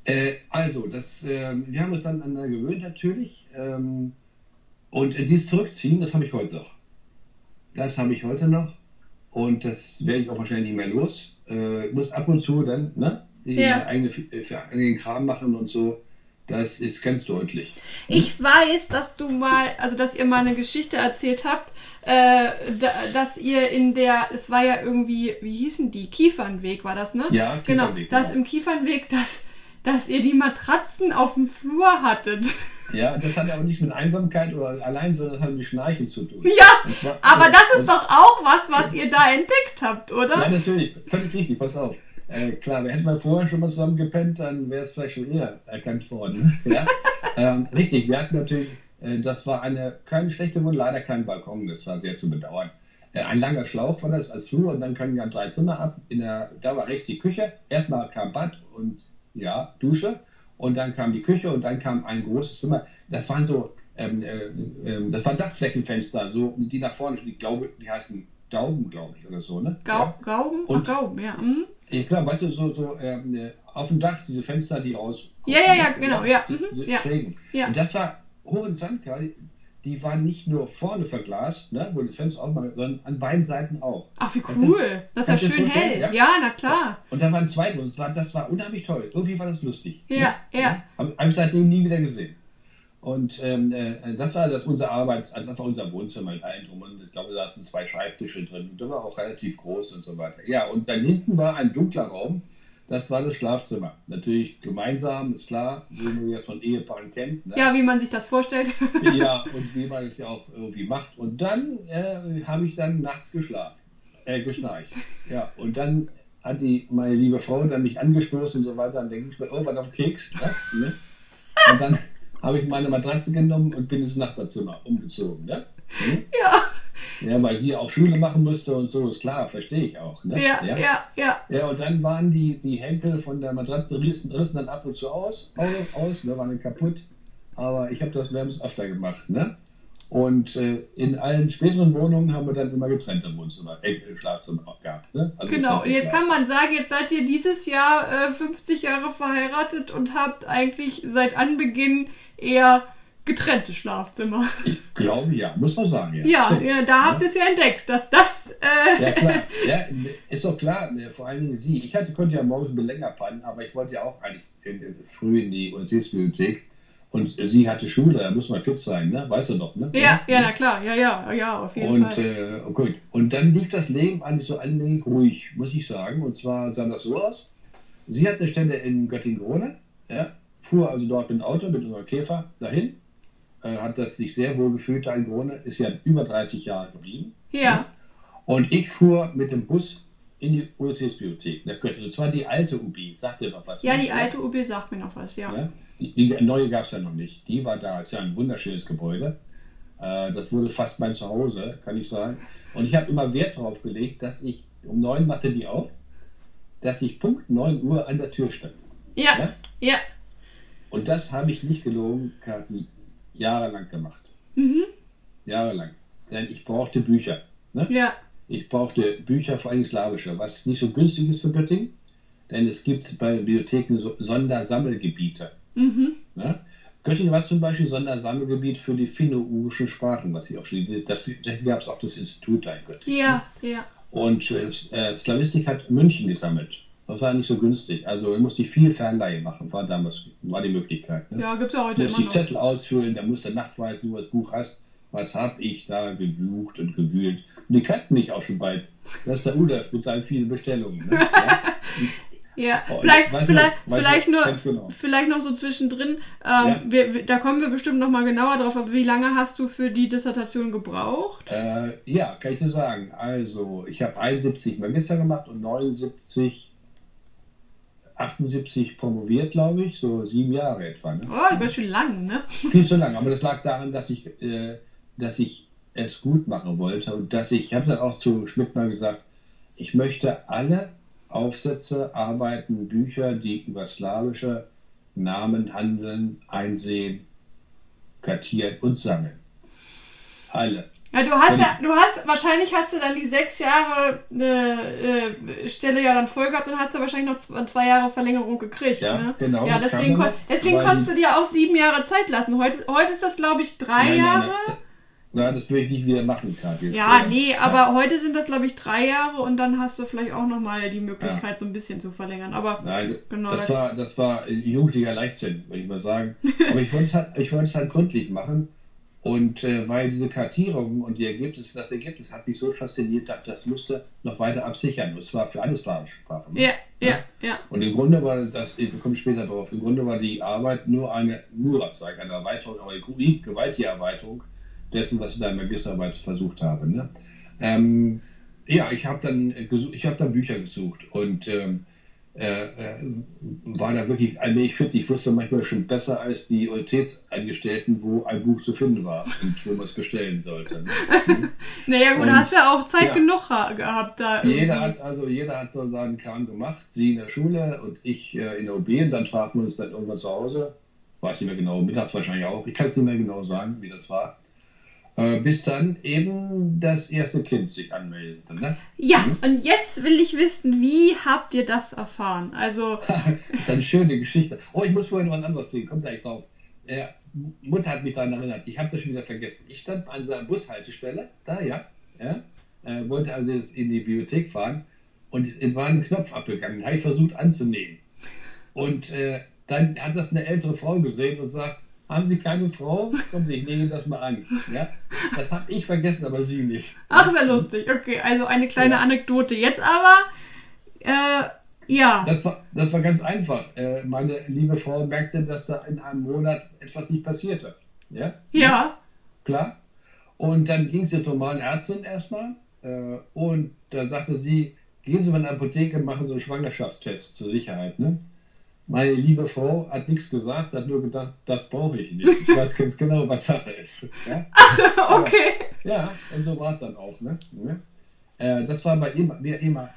Äh, also, das, ähm, wir haben uns dann aneinander gewöhnt natürlich. Ähm, und dieses Zurückziehen, das habe ich heute noch. Das habe ich heute noch. Und das werde ich auch wahrscheinlich nicht mehr los. Ich muss ab und zu dann, ne? Die Ja. eigene, für eigenen Kram machen und so. Das ist ganz deutlich. Ich weiß, dass du mal, also dass ihr mal eine Geschichte erzählt habt, äh, da, dass ihr in der, es war ja irgendwie, wie hießen die? Kiefernweg war das, ne? Ja, genau. Kiefernweg, Dass genau. im Kiefernweg, dass, dass ihr die Matratzen auf dem Flur hattet. Ja, das hat aber nicht mit Einsamkeit oder allein, sondern das hat mit Schnarchen zu tun. Ja, Das war- aber das ist doch auch was, was ihr da entdeckt habt, oder? Ja, natürlich, völlig richtig, pass auf. Äh, klar, hätten wir vorher schon mal zusammen gepennt, dann wäre es vielleicht schon eher erkannt worden. ja? ähm, richtig, wir hatten natürlich, äh, das war eine, keine schlechte Wohnung, leider kein Balkon, das war sehr zu bedauern. Äh, ein langer Schlauch war das als Flur und dann kamen ja drei Zimmer ab. In der, da war rechts die Küche, erstmal kam Bad und ja, Dusche und dann kam die Küche und dann kam ein großes Zimmer. Das waren so, ähm, äh, ähm, das waren Dachflächenfenster, so, die nach vorne, die glaube, die heißen Daumen, glaube ich, oder so, ne? Gau Ja. Gauben? Und- Ach, Gauben, ja. Mhm. Ich glaube, weißt du, so, so ähm, äh, auf dem Dach diese Fenster, die raus. Ja, ja, ja, genau, ja, mhm, die ja. Schrägen. Ja. Und das war horizont, die, die waren nicht nur vorne verglast, ne, wo das Fenster aufmacht, sondern an beiden Seiten auch. Ach, wie cool. Das ja dir schön hell. Ja. Ja, na klar. Und da waren zwei drin. Das war, das war unheimlich toll. Irgendwie war das lustig. Ja, ja. Habe hab ich seitdem nie wieder gesehen. Und ähm, äh, das war das unser Arbeits, das war unser Wohnzimmer in allen drum. Und ich glaube, da saßen zwei Schreibtische drin. Und der war auch relativ groß und so weiter. Ja, und dann hinten war ein dunkler Raum. Das war das Schlafzimmer. Natürlich gemeinsam, ist klar, so wie man das von Ehepaaren kennt. Ne? Ja, wie man sich das vorstellt. ja, und wie man es ja auch irgendwie macht. Und dann äh, habe ich dann nachts geschlafen, äh, geschnarcht. Ja, und dann hat die, meine liebe Frau dann mich angestoßen und so weiter. Dann denke ich mir irgendwann auf Keks. Ne? Und dann habe ich meine Matratze genommen und bin ins Nachbarzimmer umgezogen. Ne? Hm? ja, Ja, weil sie auch Schule machen musste und so, ist klar, verstehe ich auch. Ne? ja, ja, ja. Ja, und dann waren die, die Henkel von der Matratze rissen, rissen dann ab und zu aus, aus, ne, waren dann kaputt. Aber ich habe das wärmens öfter gemacht. Ne? Und äh, in allen späteren Wohnungen haben wir dann immer getrennte Wohnzimmer, äh, Schlafzimmer auch gehabt. Ne? Also Genau, und jetzt kann man sagen, jetzt seid ihr dieses Jahr äh, 50 Jahre verheiratet und habt eigentlich seit Anbeginn eher getrennte Schlafzimmer. Ich glaube ja, muss man sagen. Ja, Ja, ja da habt ihr es ja entdeckt, dass das. Äh, Ja, klar. Ja, ist doch klar. ne, Vor allen Dingen sie. Ich hatte, konnte ja morgens ein bisschen länger pennen, aber ich wollte ja auch eigentlich früh in die Universitätsbibliothek. Und sie hatte Schule, da muss man fit sein, ne? Weißt du doch, ne? ja, ja, na klar, ja, ja, ja, auf jeden Und, Fall. äh, oh gut. und dann lief das Leben eigentlich so allmählich ruhig, muss ich sagen. Und zwar sah das so aus. Sie hat eine Stelle in Göttingen-Rode, ja, fuhr also dort mit dem Auto, mit unserem Käfer dahin, äh, hat das sich sehr wohl gefühlt da in Grone, ist ja über 30 Jahre geblieben. Ja, Und ich fuhr mit dem Bus in die Universitätsbibliothek nach Göttingen. Und zwar die alte UB, sagte noch was. ja, ne? die alte UB sagt mir noch was, ja. Ja? Die, die neue gab es ja noch nicht. Die war da, ist ja ein wunderschönes Gebäude. Äh, das wurde fast mein Zuhause, kann ich sagen. Und ich habe immer Wert darauf gelegt, dass ich, um neun machte die auf, dass ich Punkt 9 Uhr an der Tür stand. Ja, Ja? ja, Und das habe ich nicht gelogen, Kathi, jahrelang gemacht. Mhm. Jahrelang. Denn ich brauchte Bücher. Ne? ja, Ich brauchte Bücher, vor allem slawische, was nicht so günstig ist für Göttingen, denn es gibt bei Bibliotheken so Sondersammelgebiete. mhm. Ne? Göttingen war zum Beispiel Sondersammelgebiet für die finno-urischen Sprachen, was ich auch schon, das, deswegen gab es auch das Institut da in Göttingen. ja, ja. Und äh, Slavistik hat München gesammelt. Das war nicht so günstig. Also musste ich viel Fernleihe machen, war damals war die Möglichkeit. Ne? Ja, gibt's ja heute Du musst die noch. Zettel ausfüllen, da musst du nachweisen, du das Buch hast. Was habe ich da gewühlt und gewühlt? Und die kannten mich auch schon bald. Das ist der Udolf mit seinen vielen Bestellungen. Ne? Ja? Ja, Oh, vielleicht, du, vielleicht, nur, ganz genau. vielleicht noch so zwischendrin. Ähm, Ja. wir, wir, da kommen wir bestimmt noch mal genauer drauf. Aber wie lange hast du für die Dissertation gebraucht? Äh, ja, kann ich dir sagen. Also, ich habe 71 Magister gemacht und 79, 78 promoviert, glaube ich. So sieben Jahre etwa. Ne? Oh, ganz schön lang, ne? Viel zu lang. Aber das lag daran, dass ich, äh, dass ich es gut machen wollte und dass ich, ich habe dann auch zu Schmidt mal gesagt, ich möchte alle Aufsätze, Arbeiten, Bücher, die über slawische Namen handeln, einsehen, kartieren und sammeln. Alle. Ja, du hast Und- ja, du hast, wahrscheinlich hast du dann die sechs Jahre äh, äh, Stelle ja dann voll gehabt und hast du wahrscheinlich noch zwei, zwei Jahre Verlängerung gekriegt, Ja, ne? genau, Ja, das deswegen, kon deswegen konntest du dir auch sieben Jahre Zeit lassen. Heute, heute ist das, glaube ich, drei Nein, Jahre. Nein, nein, nein, das würde ich nicht wieder machen, gerade jetzt. Ja, Äh, nee, aber heute sind das, glaube ich, drei Jahre und dann hast du vielleicht auch nochmal die Möglichkeit, so ein bisschen zu verlängern. Aber Nein, Genau, das, da- war, das war jugendlicher Leichtsinn, würde ich mal sagen. Aber ich wollte es halt, ich wollte es halt gründlich machen. Und äh, weil diese Kartierung und die Ergebnisse, das Ergebnis hat mich so fasziniert, dass das musste noch weiter absichern. Das war für alle slawische Sprachen. ne? ja, ja, ja. Und im Grunde war das, ich komme später drauf, im Grunde war die Arbeit nur eine, nur, sage ich, eine Erweiterung, aber eine gewaltige Erweiterung dessen, was ich da in der Magisterarbeit versucht habe. Ne? Ähm, ja, ich habe dann, ich hab dann Bücher gesucht und ähm, äh, äh, war da wirklich allmählich fit. Ich wusste manchmal schon besser als die Universitätsangestellten, wo ein Buch zu finden war und wo man es bestellen sollte. Ne? Naja, gut, Und- hast ja auch Zeit ja. genug ha- gehabt da. Jeder hat also jeder hat so seinen Kram gemacht. Sie in der Schule und ich äh, in der OB und dann trafen wir uns dann irgendwann zu Hause. Weiß nicht mehr genau, mittags wahrscheinlich auch. Ich kann es nicht mehr genau sagen, wie das war. Äh, bis dann eben das erste Kind sich anmeldete. Ne? Ja, und jetzt will ich wissen, wie habt ihr das erfahren? Also, Das ist eine schöne Geschichte. Oh, ich muss vorhin noch ein anderes sehen. Kommt gleich drauf. Äh, Mutter hat mich daran erinnert. Ich habe das schon wieder vergessen. Ich stand an seiner Bushaltestelle, da ja, ja äh, wollte also jetzt in die Bibliothek fahren und es war ein Knopf abgegangen. Habe ich versucht anzunehmen. Und äh, dann hat das eine ältere Frau gesehen und sagt, haben Sie keine Frau? Kommen Sie, ich nehme das mal an. Ja? Das habe ich vergessen, aber Sie nicht. ach, sehr lustig. Okay, also eine kleine Ja. Anekdote. Jetzt aber, äh, ja. Das war, das war ganz einfach. Äh, meine liebe Frau merkte, dass da in einem Monat etwas nicht passierte. Ja? Ja, Klar. Und dann ging sie zur normalen Ärztin erstmal. Äh, und da sagte sie, gehen Sie mal in die Apotheke, machen Sie einen Schwangerschaftstest zur Sicherheit. Ne? Meine liebe Frau hat nichts gesagt, hat nur gedacht, das brauche ich nicht. Ich weiß ganz genau, was Sache ist. Ja, okay. ja und so war es dann auch. Ne? Ne? Äh, das war bei ihm, mir immer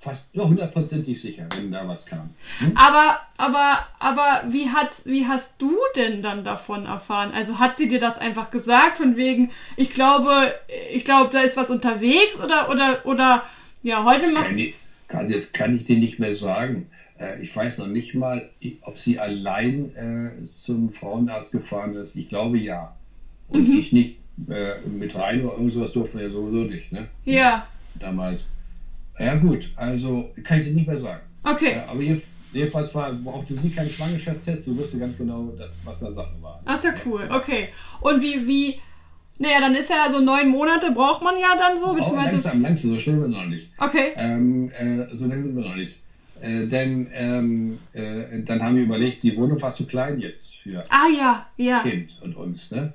fast hundertprozentig sicher, wenn da was kam. Aber, aber, aber wie hat's, wie hast du denn dann davon erfahren? Also hat sie dir das einfach gesagt von wegen, ich glaube, ich glaube, da ist was unterwegs oder, oder, oder, ja, heute Das macht, kann ich, kann, das kann ich dir nicht mehr sagen. Äh, ich weiß noch nicht mal, ob sie allein äh, zum Frauenarzt gefahren ist. Ich glaube ja. Und mhm. ich nicht äh, mit rein oder irgendwas durften wir ja sowieso nicht, ne? Ja. Damals. Ja gut, also kann ich dir nicht mehr sagen. Okay. Äh, aber jedenfalls war, brauchte sie keinen Schwangerschaftstest, sie wusste ganz genau, dass, was da Sache war. Ach, ja cool, okay. Und wie, wie, naja, dann ist ja so neun Monate braucht man ja dann so, beziehungsweise. Langsam, langsam, so schnell sind wir noch nicht. Okay. Ähm, äh, so lange sind wir noch nicht. Äh, denn ähm, äh, dann haben wir überlegt, die Wohnung war zu klein jetzt für ah, ja, ja. Kind und uns. Ne?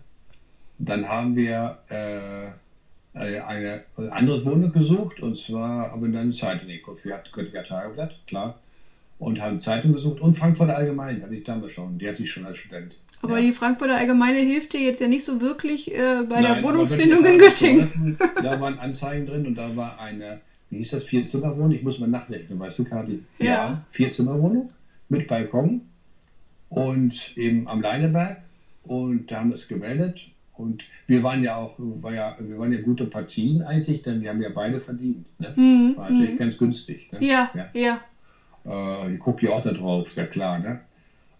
Dann haben wir äh, äh eine, eine andere Wohnung gesucht und zwar haben wir dann eine Zeitung geguckt. Wir hatten Göttinger Tageblatt, klar. Und haben Zeitung gesucht und Frankfurter Allgemein hatte ich damals schon. Die hatte ich schon als Student. Aber ja. die Frankfurter Allgemeine hilft dir jetzt ja nicht so wirklich äh, bei Nein, der Wohnungsfindung in Göttingen. Da waren Anzeigen drin und da war eine wie hieß das, Vier-Zimmer-Wohnung? Ich muss mal nachdenken, weißt du, Kati? Ja. ja Vier-Zimmer-Wohnung mit Balkon und eben am Leineberg und da haben wir es gemeldet und wir waren ja auch, war ja, wir waren ja gute Partien eigentlich, denn wir haben ja beide verdient. Ne? Mhm. War natürlich mhm. ganz günstig. Ne? Ja, ja. ja. Äh, ich gucke ja auch da drauf, ist ja klar. Ne?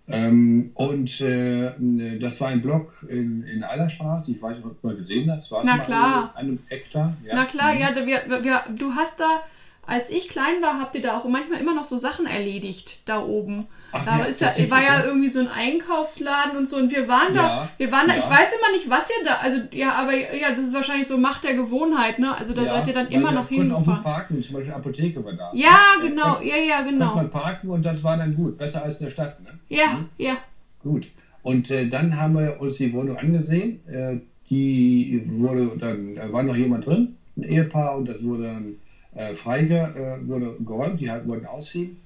Ähm, und äh, das war ein Block in, in Eilerstraße. Ich weiß nicht, ob du mal gesehen hast. War Na klar. An einem Hektar. Ja. Na klar, mhm. ja, wir, wir, du hast da, als ich klein war, habt ihr da auch manchmal immer noch so Sachen erledigt da oben. Ach, da ja, ist ja, war ja irgendwie so ein Einkaufsladen und so und wir waren da, ja, wir waren da, ja. ich weiß immer nicht, was ihr da, also ja, aber ja, das ist wahrscheinlich so Macht der Gewohnheit, ne? Also da seid ihr dann immer noch hingefahren. auch parken, zum Beispiel Apotheke war da. Ja, genau, ja, ja, genau. Konnte man parken und das war dann gut, besser als in der Stadt, ne? Ja, mhm. ja. Gut. Und äh, dann haben wir uns die Wohnung angesehen. Äh, die wurde dann, da war noch jemand drin, ein Ehepaar, und das wurde dann äh, freige, äh, wurde geräumt, die wollten ausziehen.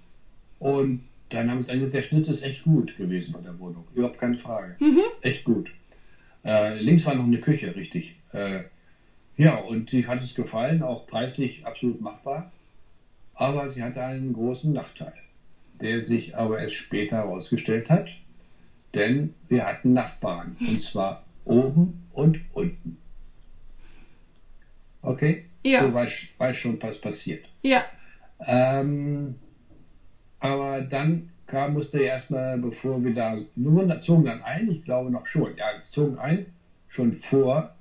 Und dann haben es angesehen, der Schnitt ist echt gut gewesen von der Wohnung. Überhaupt keine Frage. Mhm. Echt gut. Äh, links war noch eine Küche, richtig. Äh, ja, und sie hat es gefallen, auch preislich absolut machbar. Aber sie hatte einen großen Nachteil, der sich aber erst später herausgestellt hat, denn wir hatten Nachbarn, und zwar oben und unten. Okay? Ja. Du weißt, weißt schon, was passiert. Ja. Ähm, aber dann kam, musste er erstmal, bevor wir da, wir zogen dann ein, ich glaube noch schon, ja, wir zogen ein, schon vor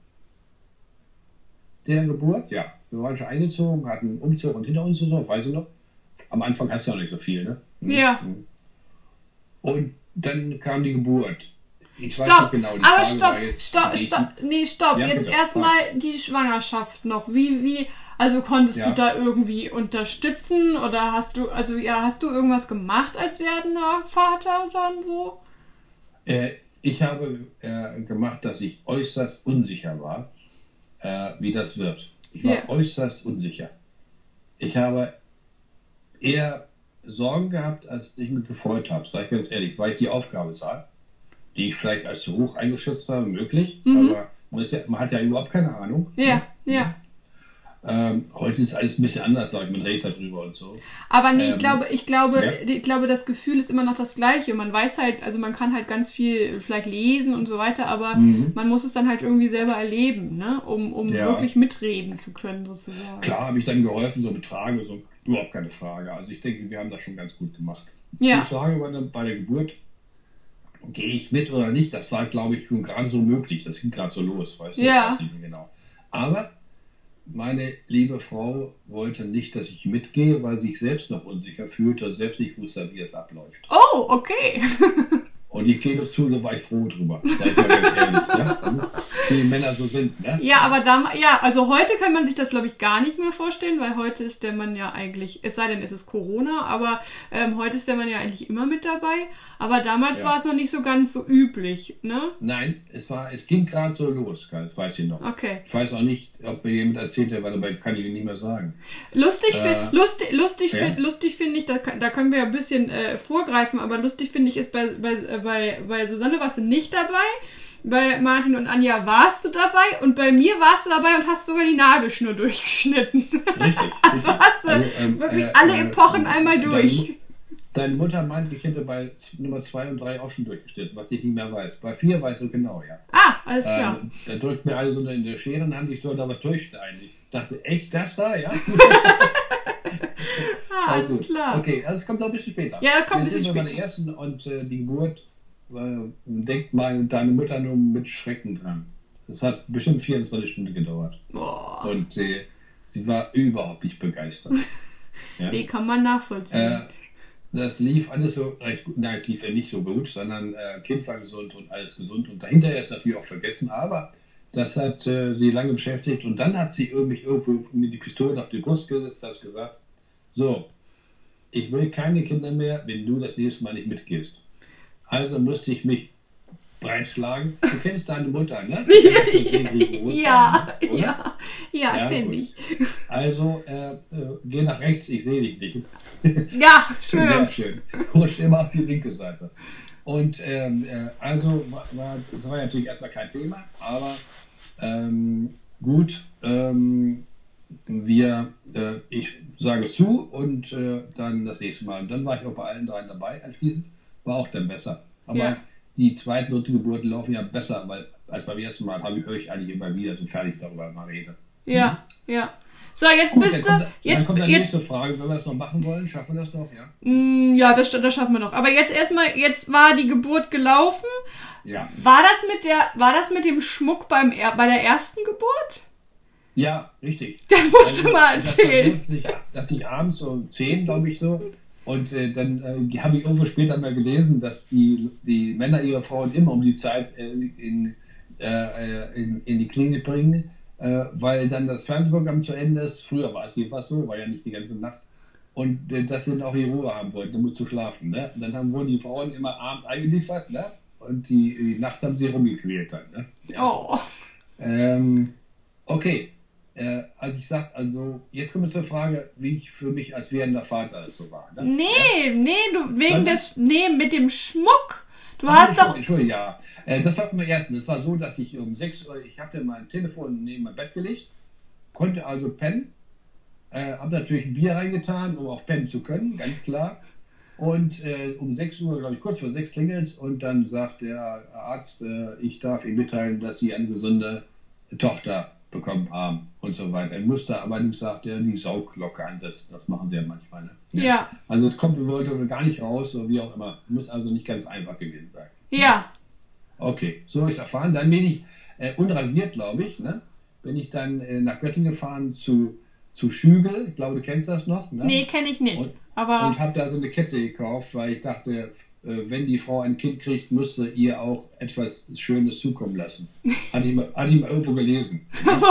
der Geburt, ja. Wir waren schon eingezogen, hatten Umzug und hinter uns und so, weiß ich noch. Am Anfang hast du ja noch nicht so viel, ne? Ja. Und dann kam die Geburt. Ich stopp, weiß nicht genau, die aber Frage stopp, stopp, stopp, nee, stopp, ja, jetzt erstmal die Schwangerschaft noch. Wie, wie, also konntest ja. du da irgendwie unterstützen oder hast du, also ja, hast du irgendwas gemacht als werdender Vater dann so? Äh, ich habe äh, gemacht, dass ich äußerst unsicher war, äh, wie das wird. Ich war yeah. äußerst unsicher. Ich habe eher Sorgen gehabt, als ich mich gefreut habe, sage ich ganz ehrlich, weil ich die Aufgabe sah, die ich vielleicht als zu hoch eingeschätzt habe, möglich, mhm. aber man, ja, man, hat ja überhaupt keine Ahnung. Ja, ne? ja. Ähm, heute ist alles ein bisschen anders, glaube ich, man redet darüber und so. Aber nee, ähm, ich glaube, ich glaube, ja. ich glaube, das Gefühl ist immer noch das gleiche. Man weiß halt, also man kann halt ganz viel vielleicht lesen und so weiter, aber mhm. man muss es dann halt irgendwie selber erleben, ne? um, um ja. wirklich mitreden zu können, sozusagen. Klar habe ich dann geholfen, so betragen, so überhaupt keine Frage. Also ich denke, wir haben das schon ganz gut gemacht. Ja. Die Frage war dann bei der Geburt, gehe ich mit oder nicht, das war, glaube ich, schon gerade so möglich. Das ging gerade so los, weißt du? Ja. Genau. Aber meine liebe Frau wollte nicht, dass ich mitgehe, weil sie sich selbst noch unsicher fühlte und selbst nicht wusste, wie es abläuft. Oh, okay. Und ich gebe zu, da war ich froh drüber. Seid mal ganz ehrlich, ja? Wie Männer so sind, ne? Ja, aber da, ja, also heute kann man sich das, glaube ich, gar nicht mehr vorstellen, weil heute ist der Mann ja eigentlich, es sei denn, es ist Corona, aber ähm, heute ist der Mann ja eigentlich immer mit dabei. Aber damals ja. war es noch nicht so ganz so üblich, ne? Nein, es war, es ging gerade so los, das weiß ich noch. Okay. Ich weiß auch nicht, ob mir jemand erzählt hat, weil dabei kann ich nicht mehr sagen. Lustig, äh, lustig, lustig, ja? lustig finde ich, da, da können wir ein bisschen äh, vorgreifen, aber lustig finde ich ist bei, bei äh, bei, bei Susanne warst du nicht dabei. Bei Martin und Anja warst du dabei und bei mir warst du dabei und hast sogar die Nabelschnur durchgeschnitten. Richtig. also hast du also, ähm, wirklich äh, alle äh, Epochen äh, einmal durch. Deine Mutter meint, ich hätte bei Nummer 2 und 3 auch schon durchgeschnitten, was ich nicht mehr weiß. Bei 4 weißt du genau, ja. Ah, alles klar. Ähm, da drückt mir alle so in der Scherenhand, ich soll da was durchschneiden. Ich dachte, echt, das war, ja? Ah, alles klar. Okay, also es kommt noch ein bisschen später. Ja, das kommt ein bisschen später. bei der ersten und äh, die Geburt äh, denkt mal deine Mutter nur mit Schrecken dran. Es hat bestimmt 24 Stunden gedauert. Boah. Und äh, sie war überhaupt nicht begeistert. ja? Nee, kann man nachvollziehen. Äh, das lief alles so recht gut. Nein, es lief ja nicht so gut, sondern äh, Kind war gesund und alles gesund. Und dahinter ist natürlich auch vergessen, aber das hat äh, sie lange beschäftigt. Und dann hat sie irgendwie irgendwo mir die Pistole auf die Brust gesetzt, hat gesagt, so, ich will keine Kinder mehr, wenn du das nächste Mal nicht mitgehst. Also musste ich mich breitschlagen. Du kennst deine Mutter, ne? ja, ja, ja, ja, kenne ich. Also, äh, äh, geh nach rechts, ich sehe dich nicht. ja, schön. Sehr schön. Rutscht immer auf die linke Seite. Und ähm, äh, also, war, das war natürlich erstmal kein Thema, aber ähm, gut, ähm, wir, äh, ich sage zu und äh, dann das nächste Mal. Und dann war ich auch bei allen dreien dabei anschließend. War auch dann besser. Aber ja. die zweiten und Geburten laufen ja besser, weil als beim ersten Mal habe ich, ich eigentlich immer wieder so fertig darüber mal rede. Ja, mhm. ja. So, jetzt Gut, bist du. Kommt, jetzt, dann kommt die nächste Frage, wenn wir das noch machen wollen, schaffen wir das noch, ja? Mm, ja, das, das schaffen wir noch. Aber jetzt erstmal, jetzt war die Geburt gelaufen. Ja. War das mit der, war das mit dem Schmuck beim, bei der ersten Geburt? Ja, richtig. Das musst also, du mal erzählen. Das, dass, ich, dass ich abends um 10, glaube ich so, und äh, dann äh, habe ich irgendwo später mal gelesen, dass die, die Männer ihre Frauen immer um die Zeit äh, in, äh, in, in, die Klinik bringen, äh, weil dann das Fernsehprogramm zu Ende ist. Früher war es jedenfalls so, war ja nicht die ganze Nacht. Und äh, dass sie dann auch ihre Ruhe haben wollten, um zu schlafen. Ne? Und dann haben, wurden die Frauen immer abends eingeliefert ne? und die, die Nacht haben sie rumgequält dann. Ne? Ja. Oh. Ähm, okay, äh, also ich sag, also jetzt kommen wir zur Frage, wie ich für mich als werdender Vater so war. Ne? Nee, ja? nee, du, wegen des, nee, mit dem Schmuck. Du Ach, hast doch. Entschuldigung, ja. Äh, das war beim ersten. Es war so, dass ich um 6 Uhr, ich hatte mein Telefon neben mein Bett gelegt, konnte also pennen, äh, habe natürlich ein Bier reingetan, um auch pennen zu können, ganz klar. Und äh, um 6 Uhr, glaube ich, kurz vor 6 klingelt und dann sagt der Arzt, äh, ich darf Ihnen mitteilen, dass Sie eine gesunde Tochter bekommen haben und so weiter. Er musste aber nicht, sagt er, die Saugglocke einsetzen. Das machen sie ja manchmal. Ne? Ja. ja. Also es kommt, wir wollten gar nicht raus oder wie auch immer. Muss also nicht ganz einfach gewesen sein. Ja. Okay, so habe ich es erfahren. Dann bin ich äh, unrasiert, glaube ich. Ne? Bin ich dann äh, nach Göttingen gefahren zu, zu Schügel. Ich glaube, du kennst das noch. Ne? Nee, kenne ich nicht. Und, aber und habe da so eine Kette gekauft, weil ich dachte, wenn die Frau ein Kind kriegt, müsste ihr auch etwas Schönes zukommen lassen. Hatte ich mal, hatte ich mal irgendwo gelesen. Also,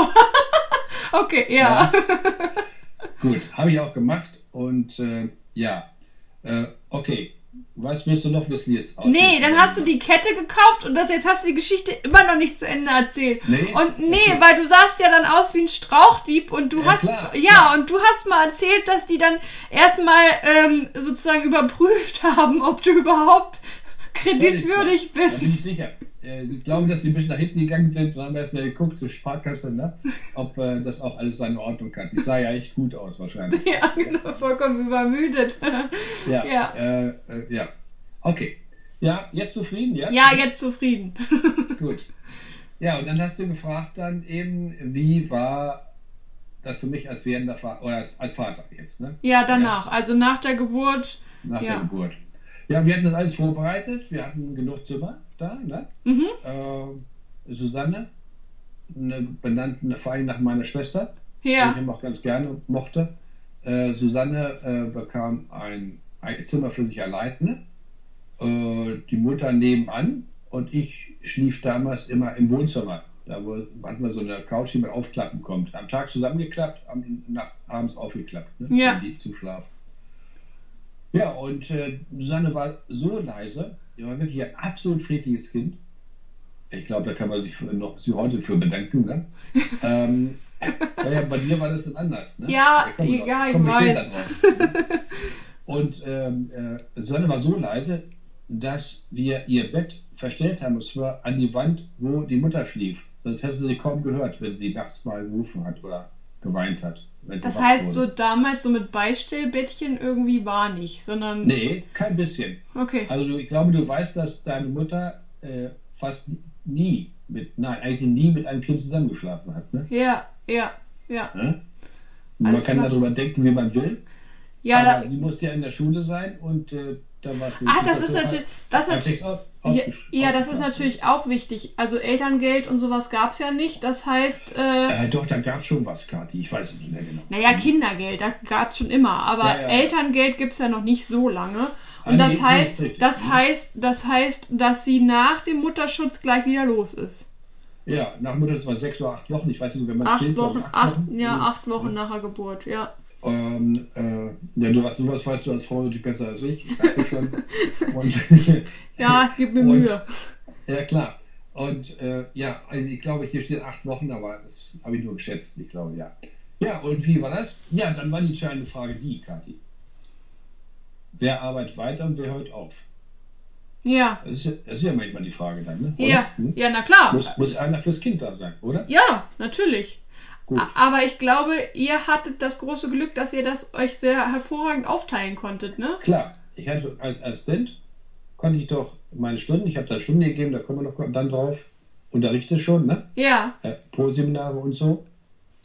okay, ja. ja. Gut, habe ich auch gemacht und äh, ja, äh, okay. Was willst du noch wissen jetzt? Nee, dann hast du die Kette gekauft und das jetzt hast du die Geschichte immer noch nicht zu Ende erzählt. Nee, und nee, okay. weil du sahst ja dann aus wie ein Strauchdieb und du ja, hast klar, ja klar. und du hast mal erzählt, dass die dann erstmal ähm, sozusagen überprüft haben, ob du überhaupt kreditwürdig bist. Da bin ich sicher. Äh, sie glauben, dass sie ein bisschen nach hinten gegangen sind und haben erstmal geguckt zur Sparkasse, ne? ob äh, das auch alles seine Ordnung hat. Ich sah ja echt gut aus wahrscheinlich. ja, genau, vollkommen übermüdet. ja, ja. Äh, äh, ja. Okay. Ja, jetzt zufrieden, ja? Ja, jetzt zufrieden. gut. Ja, und dann hast du gefragt dann eben, wie war das für mich als werdender Vater, oder als, als, Vater jetzt, ne? Ja, danach, ja. also nach der Geburt. Nach ja. der Geburt. Ja, wir hatten das alles vorbereitet, wir hatten genug Zimmer da, ne? Mhm. Äh, Susanne, eine, benannt vor allem nach meiner Schwester, ja. die ich auch ganz gerne mochte. Äh, Susanne äh, bekam ein, ein, Zimmer für sich alleine, äh, die Mutter nebenan und ich schlief damals immer im Wohnzimmer. Da wo manchmal so eine Couch, die man aufklappen kommt. Am Tag zusammengeklappt, am, nachts, abends aufgeklappt, ne? ja. zum, zum Schlaf. Ja, und äh, Susanne war so leise, die war wirklich ein absolut friedliches Kind. Ich glaube, da kann man sich noch sie heute für bedanken. Ne? ähm, ja, bei dir war das dann anders. Ne? Ja, ja, ich weiß. Und ähm, äh, Sonne war so leise, dass wir ihr Bett verstellt haben, und zwar an die Wand, wo die Mutter schlief. Sonst hätte sie kaum gehört, wenn sie nachts mal gerufen hat oder geweint hat. Das heißt, so damals so mit Beistellbettchen irgendwie war nicht, sondern. Nee, kein bisschen. Okay. Also ich glaube, du weißt, dass deine Mutter äh, fast nie mit, nein, eigentlich nie mit einem Kind zusammengeschlafen hat, ne? Ja, ja, ja. ja? Man kann klar. darüber denken, wie man will. Ja, aber da, sie musste ja in der Schule sein und äh, dann Ah, das ist natürlich. Das natürlich ja, das ist natürlich auch wichtig. Also Elterngeld und sowas gab es ja nicht. Das heißt. Äh, äh, doch, da gab es schon was, Kathi. Ich weiß es nicht mehr genau. Naja, Kindergeld, da gab es schon immer. Aber ja, ja. Elterngeld gibt es ja noch nicht so lange. Und das heißt, das heißt, das heißt, dass sie nach dem Mutterschutz gleich wieder los ist. Ja, nach Mutterschutz war sechs oder acht Wochen. Ich weiß nicht, wenn man acht stillt. Wochen, acht, acht Wochen. Ja, acht Wochen nach der Geburt, ja. Ähm, äh, ja, du weißt, sowas weißt du als Frau natürlich besser als ich. Und, ja, gib mir und, Mühe. Ja, klar. Und äh, ja, also ich glaube, hier steht acht Wochen, aber das habe ich nur geschätzt, ich glaube, ja. Ja, und wie war das? Ja, dann war die entscheidende Frage die, Kathi. Wer arbeitet weiter und wer hört auf? Ja. Das ist, das ist ja manchmal die Frage dann, ne? Ja, hm? ja, na klar. Muss, muss einer fürs Kind da sein, oder? Ja, natürlich. Gut. Aber ich glaube, ihr hattet das große Glück, dass ihr das euch sehr hervorragend aufteilen konntet, ne? Klar. Ich hatte als Assistent konnte ich doch meine Stunden, ich habe da Stunden gegeben, da kommen wir noch dann drauf, unterrichte schon, ne? Ja. Äh, Pro-Seminare und so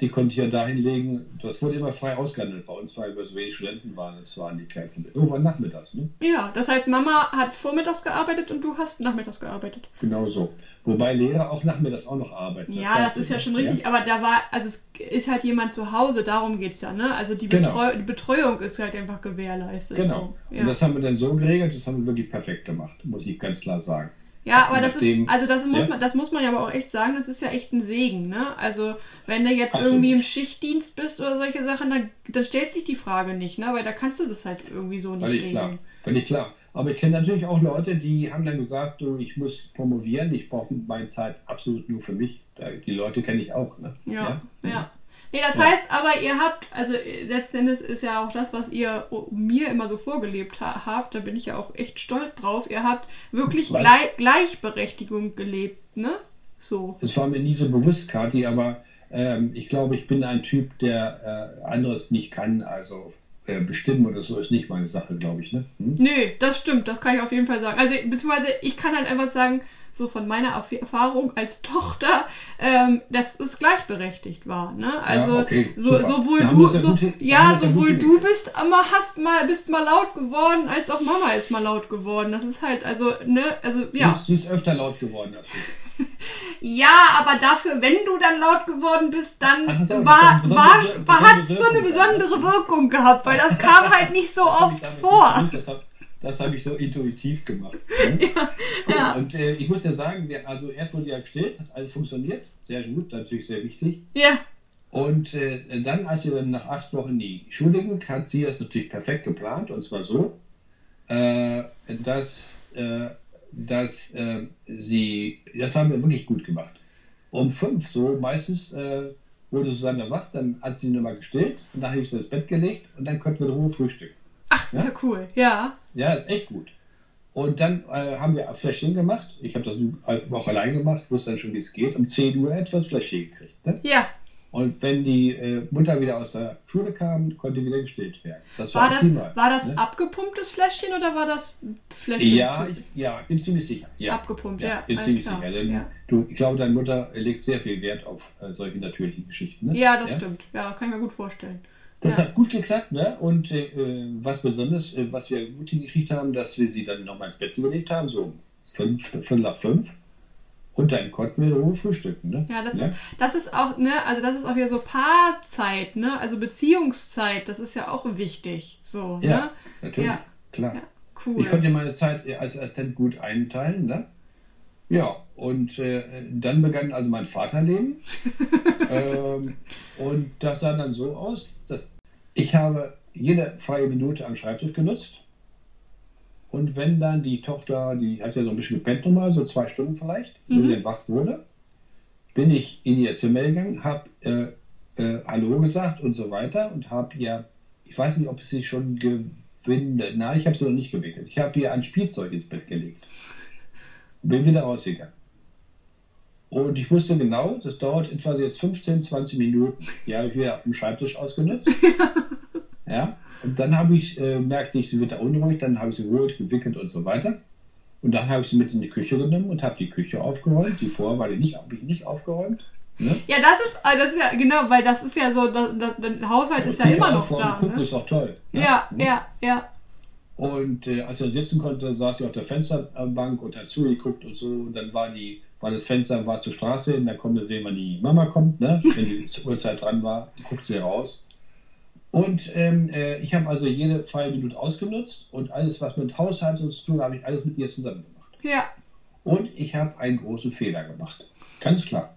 die konnte ich ja dahin legen. Das wurde immer frei ausgehandelt bei uns, weil wir so wenig Studenten waren. Es waren die Kleinen. Irgendwann nachmittags, ne? Ja, das heißt, Mama hat vormittags gearbeitet und du hast nachmittags gearbeitet. Genau so. Wobei Lehrer auch nachmittags auch noch arbeiten. Ja, das, das ist ja schon richtig, ja? aber da war, also es ist halt jemand zu Hause, darum geht es ja, ne? Also die, genau. Betreu die, Betreuung ist halt einfach gewährleistet. Genau. So. Ja. Und das haben wir dann so geregelt, das haben wir wirklich perfekt gemacht, muss ich ganz klar sagen. Ja, aber das ist, also das muss ja. man, das muss man ja aber auch echt sagen, das ist ja echt ein Segen, ne? Also, wenn du jetzt Absolut. irgendwie im Schichtdienst bist oder solche Sachen, dann, dann stellt sich die Frage nicht, ne? Weil da kannst du das halt irgendwie so nicht Völlig klar, völlig klar. Aber ich kenne natürlich auch Leute, die haben dann gesagt, du, ich muss promovieren, ich brauche meine Zeit absolut nur für mich. Die Leute kenne ich auch, ne? Ja, ja. ja. Nee, das ja. heißt aber, ihr habt, also letzten Endes ist ja auch das, was ihr mir immer so vorgelebt ha habt, da bin ich ja auch echt stolz drauf. Ihr habt wirklich Gle Gleichberechtigung gelebt, ne? So. Es war mir nie so bewusst, Kathi, aber ähm, ich glaube, ich bin ein Typ, der äh, anderes nicht kann, also äh, bestimmen oder so ist nicht meine Sache, glaube ich, ne? Hm? Nee, das stimmt, das kann ich auf jeden Fall sagen. Also, beziehungsweise ich kann halt einfach sagen, so von meiner Erfahrung als Tochter, ähm, dass es gleichberechtigt war. Ne? Also ja, okay, so, sowohl du, so, gute, ja, sowohl du bist aber hast mal, bist mal laut geworden, als auch Mama ist mal laut geworden. Das ist halt, also, ne, also ja. Sie ist, sie ist öfter laut geworden als du. ja, aber dafür, wenn du dann laut geworden bist, dann Ach, war, war, war, hat so eine besondere Wirkung gehabt, weil das kam halt nicht so oft vor. Das habe ich so intuitiv gemacht. Ne? ja, ja. Und äh, ich muss dir sagen, also erst wurde ja gestellt, hat alles funktioniert, sehr gut, natürlich sehr wichtig. Ja. Und äh, dann, als sie dann nach acht Wochen in die Schule ging, hat sie das natürlich perfekt geplant, und zwar so, äh, dass, äh, dass äh, sie, das haben wir wirklich gut gemacht. Um fünf so meistens äh, wurde Susanne wach, dann hat sie nochmal gestillt und dann habe ich sie ins Bett gelegt und dann konnten wir in Ruhe frühstücken. Ach, ja? cool, ja. Ja, ist echt gut. Und dann äh, haben wir Fläschchen gemacht. Ich habe das auch allein gemacht, ich wusste dann schon, wie es geht. Um 10 Uhr etwas Fläschchen gekriegt. Ne? Ja. Und wenn die äh, Mutter wieder aus der Schule kam, konnte wieder gestillt werden. Das war, war das, optimal, war das ne? abgepumptes Fläschchen oder war das Fläschchen? Ja, ich, ja, bin ziemlich sicher. Ja. Abgepumpt, ja. ja bin ziemlich klar. sicher. Denn ja. du, ich glaube, deine Mutter legt sehr viel Wert auf äh, solche natürlichen Geschichten. Ne? Ja, das stimmt. Ja, kann ich mir gut vorstellen. Das ja. hat gut geklappt, ne? Und äh, was besonders, äh, was wir gut hingekriegt haben, dass wir sie dann nochmal ins Bett gelegt haben, so fünf, fünf nach fünf. Und dann konnten wir in Ruhe frühstücken, ne? Ja, das, ja? Ist, das ist auch, ne, also das ist auch wieder so Paarzeit, ne? Also Beziehungszeit, das ist ja auch wichtig. So, ja, ne? natürlich. Ja, klar. Ja, cool. Ich konnte meine Zeit als Assistent gut einteilen, ne? Ja, und äh, dann begann also mein Vaterleben. ähm, und das sah dann so aus, dass ich habe jede freie Minute am Schreibtisch genutzt. Und wenn dann die Tochter, die hat ja so ein bisschen gepennt nochmal, so zwei Stunden vielleicht, mhm. wenn sie entwacht wurde, bin ich in ihr Zimmer gegangen, habe äh, äh, Hallo gesagt und so weiter und habe ihr, ich weiß nicht, ob sie sich schon gewindet, nein, ich habe sie noch nicht gewickelt, ich habe ihr ein Spielzeug ins Bett gelegt. Bin wieder rausgegangen. Und ich wusste genau, das dauert etwa jetzt 15, 20 Minuten. Die habe ich wieder auf dem Schreibtisch ausgenutzt. ja. Und dann habe ich, äh, merkte ich, sie wird da unruhig, dann habe ich sie geholt, gewickelt und so weiter. Und dann habe ich sie mit in die Küche genommen und habe die Küche aufgeräumt. Die vorher war die nicht, habe ich nicht aufgeräumt. Ne? Ja, das ist, äh, das ist ja, genau, weil das ist ja so, das, das, der Haushalt ist ja immer noch da. Gucken ne? ist doch toll. Ne? Ja, ja, ja. Und äh, als er sitzen konnte, saß sie auf der Fensterbank und hat zugeguckt und so. Und dann war die, war das Fenster war zur Straße und dann konnte sehen, wann die Mama kommt, ne? wenn die Uhrzeit dran war, guckt sie raus. Und ähm, äh, ich habe also jede freie Minute ausgenutzt und alles, was mit Haushalt zu tun habe ich alles mit ihr zusammen gemacht. Ja. Und ich habe einen großen Fehler gemacht. Ganz klar.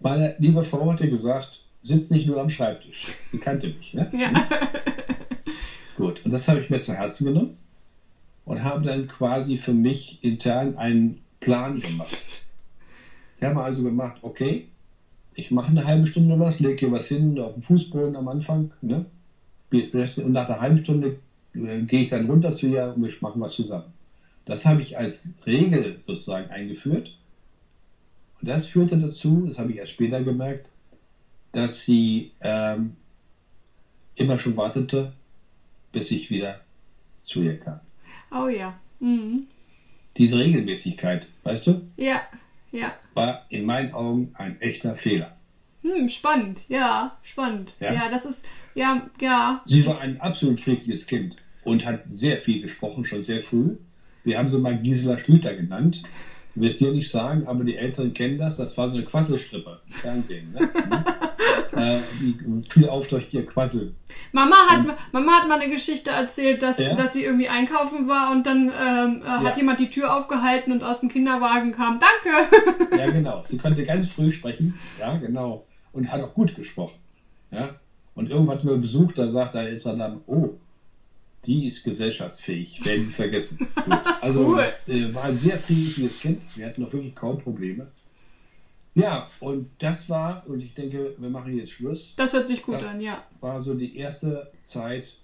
Meine liebe Frau hatte gesagt, sitz nicht nur am Schreibtisch. Sie kannte mich. Ne? Ja. Gut, und das habe ich mir zu Herzen genommen und habe dann quasi für mich intern einen Plan gemacht. Ich habe also gemacht, okay, ich mache eine halbe Stunde was, lege hier was hin auf den Fußboden am Anfang, ne? Und nach einer halben Stunde äh, gehe ich dann runter zu ihr und wir machen was zusammen. Das habe ich als Regel sozusagen eingeführt. Und das führte dazu, das habe ich erst später gemerkt, dass sie ähm, immer schon wartete, bis ich wieder zu ihr kam. Oh ja. Mhm. Diese Regelmäßigkeit, weißt du? Ja, ja. War in meinen Augen ein echter Fehler. Hm, spannend, ja, spannend. Ja, ja das ist, ja, ja. Sie war ein absolut friedliches Kind und hat sehr viel gesprochen, schon sehr früh. Wir haben sie mal Gisela Schlüter genannt. Ich will es dir nicht sagen, aber die Älteren kennen das. Das war so eine Quasselstrippe im Fernsehen. Ne? äh, die viel auf durch ihr Quassel. Mama hat, Mama hat mal eine Geschichte erzählt, dass, ja? dass sie irgendwie einkaufen war und dann ähm, äh, ja. hat jemand die Tür aufgehalten und aus dem Kinderwagen kam, danke! ja, genau. Sie konnte ganz früh sprechen. Ja, genau. Und hat auch gut gesprochen. Ja. Und irgendwann hatten wir Besuch, da sagt der Eltern dann, oh, die ist gesellschaftsfähig, werden wir vergessen. also cool. äh, war ein sehr friedliches Kind. Wir hatten auch wirklich kaum Probleme. Ja, und das war, und ich denke, wir machen jetzt Schluss. Das hört sich gut das an, ja. War so die erste Zeit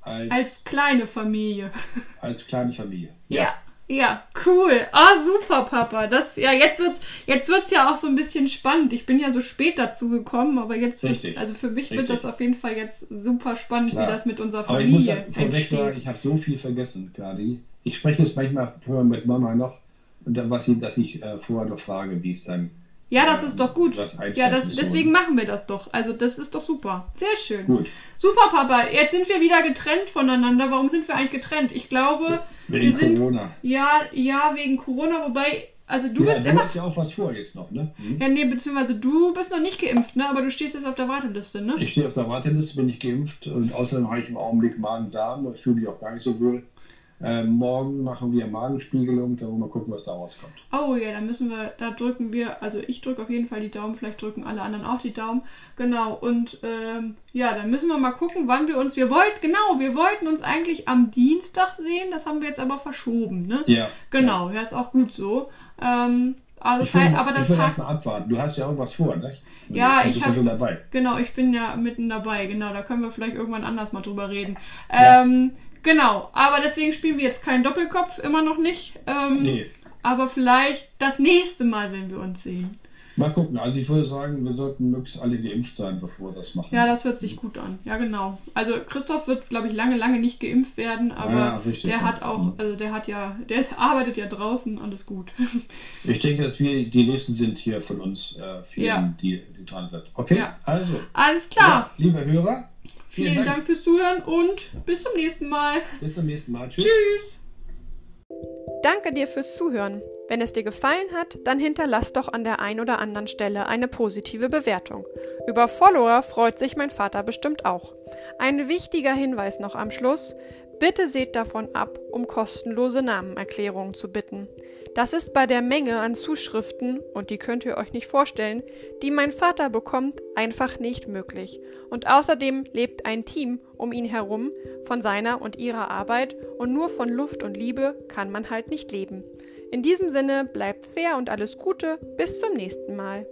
als. Als kleine Familie. Als kleine Familie. Ja. ja. Ja, cool. Ah, super, Papa. Das, ja, jetzt wird's, jetzt wird's ja auch so ein bisschen spannend. Ich bin ja so spät dazu gekommen, aber jetzt wird's, also für mich Richtig. wird das auf jeden Fall jetzt super spannend, Klar. wie das mit unserer Familie aber ich muss ja vorweg sagen, ich habe so viel vergessen, Kadi. Ich spreche jetzt manchmal vorher mit Mama noch, was sie, dass ich äh, vorher noch frage, wie es dann ja, das ist doch gut. Ja, das, deswegen machen wir das doch. Also das ist doch super. Sehr schön. Gut. Super, Papa. Jetzt sind wir wieder getrennt voneinander. Warum sind wir eigentlich getrennt? Ich glaube, wegen wir sind, Corona. Ja, ja, wegen Corona. Wobei, also du ja, bist du immer. Du hast ja auch was vor jetzt noch, ne? Hm? Ja, nee, beziehungsweise du bist noch nicht geimpft, ne? Aber du stehst jetzt auf der Warteliste, ne? Ich stehe auf der Warteliste, bin ich geimpft und außerdem habe ich im Augenblick Magen-Darm und fühle mich auch gar nicht so wohl. Ähm, morgen machen wir Magenspiegelung, da wollen wir gucken, was da rauskommt. Oh ja, da müssen wir, da drücken wir, also ich drücke auf jeden Fall die Daumen, vielleicht drücken alle anderen auch die Daumen. Genau, und ähm, ja, dann müssen wir mal gucken, wann wir uns, wir wollten, genau, wir wollten uns eigentlich am Dienstag sehen, das haben wir jetzt aber verschoben, ne? Ja. Genau, ja, ist auch gut so. Ähm, also das heißt, aber das ich will erstmal abwarten. Du hast ja auch was vor, ne? Ja, du ich habe schon dabei. Genau, ich bin ja mitten dabei. Genau, da können wir vielleicht irgendwann anders mal drüber reden. Ja. Ähm, Genau, aber deswegen spielen wir jetzt keinen Doppelkopf, immer noch nicht. Ähm, nee. Aber vielleicht das nächste Mal, wenn wir uns sehen. Mal gucken. Also ich würde sagen, wir sollten möglichst alle geimpft sein, bevor wir das machen. Ja, das hört sich gut an. Ja, genau. Also Christoph wird, glaube ich, lange, lange nicht geimpft werden, aber ja, richtig, der ja. hat auch, also der hat ja, der arbeitet ja draußen, alles gut. Ich denke, dass wir die nächsten sind hier von uns, äh, vielen, ja. die, die dran sind. Okay, ja. also. Alles klar. liebe Hörer, Vielen, Vielen Dank. Dank. fürs Zuhören und bis zum nächsten Mal. Bis zum nächsten Mal. Tschüss. Tschüss. Danke dir fürs Zuhören. Wenn es dir gefallen hat, dann hinterlass doch an der ein oder anderen Stelle eine positive Bewertung. Über Follower freut sich mein Vater bestimmt auch. Ein wichtiger Hinweis noch am Schluss. Bitte seht davon ab, um kostenlose Namenerklärungen zu bitten. Das ist bei der Menge an Zuschriften, und die könnt ihr euch nicht vorstellen, die mein Vater bekommt, einfach nicht möglich. Und außerdem lebt ein Team um ihn herum von seiner und ihrer Arbeit und nur von Luft und Liebe kann man halt nicht leben. In diesem Sinne bleibt fair und alles Gute, bis zum nächsten Mal.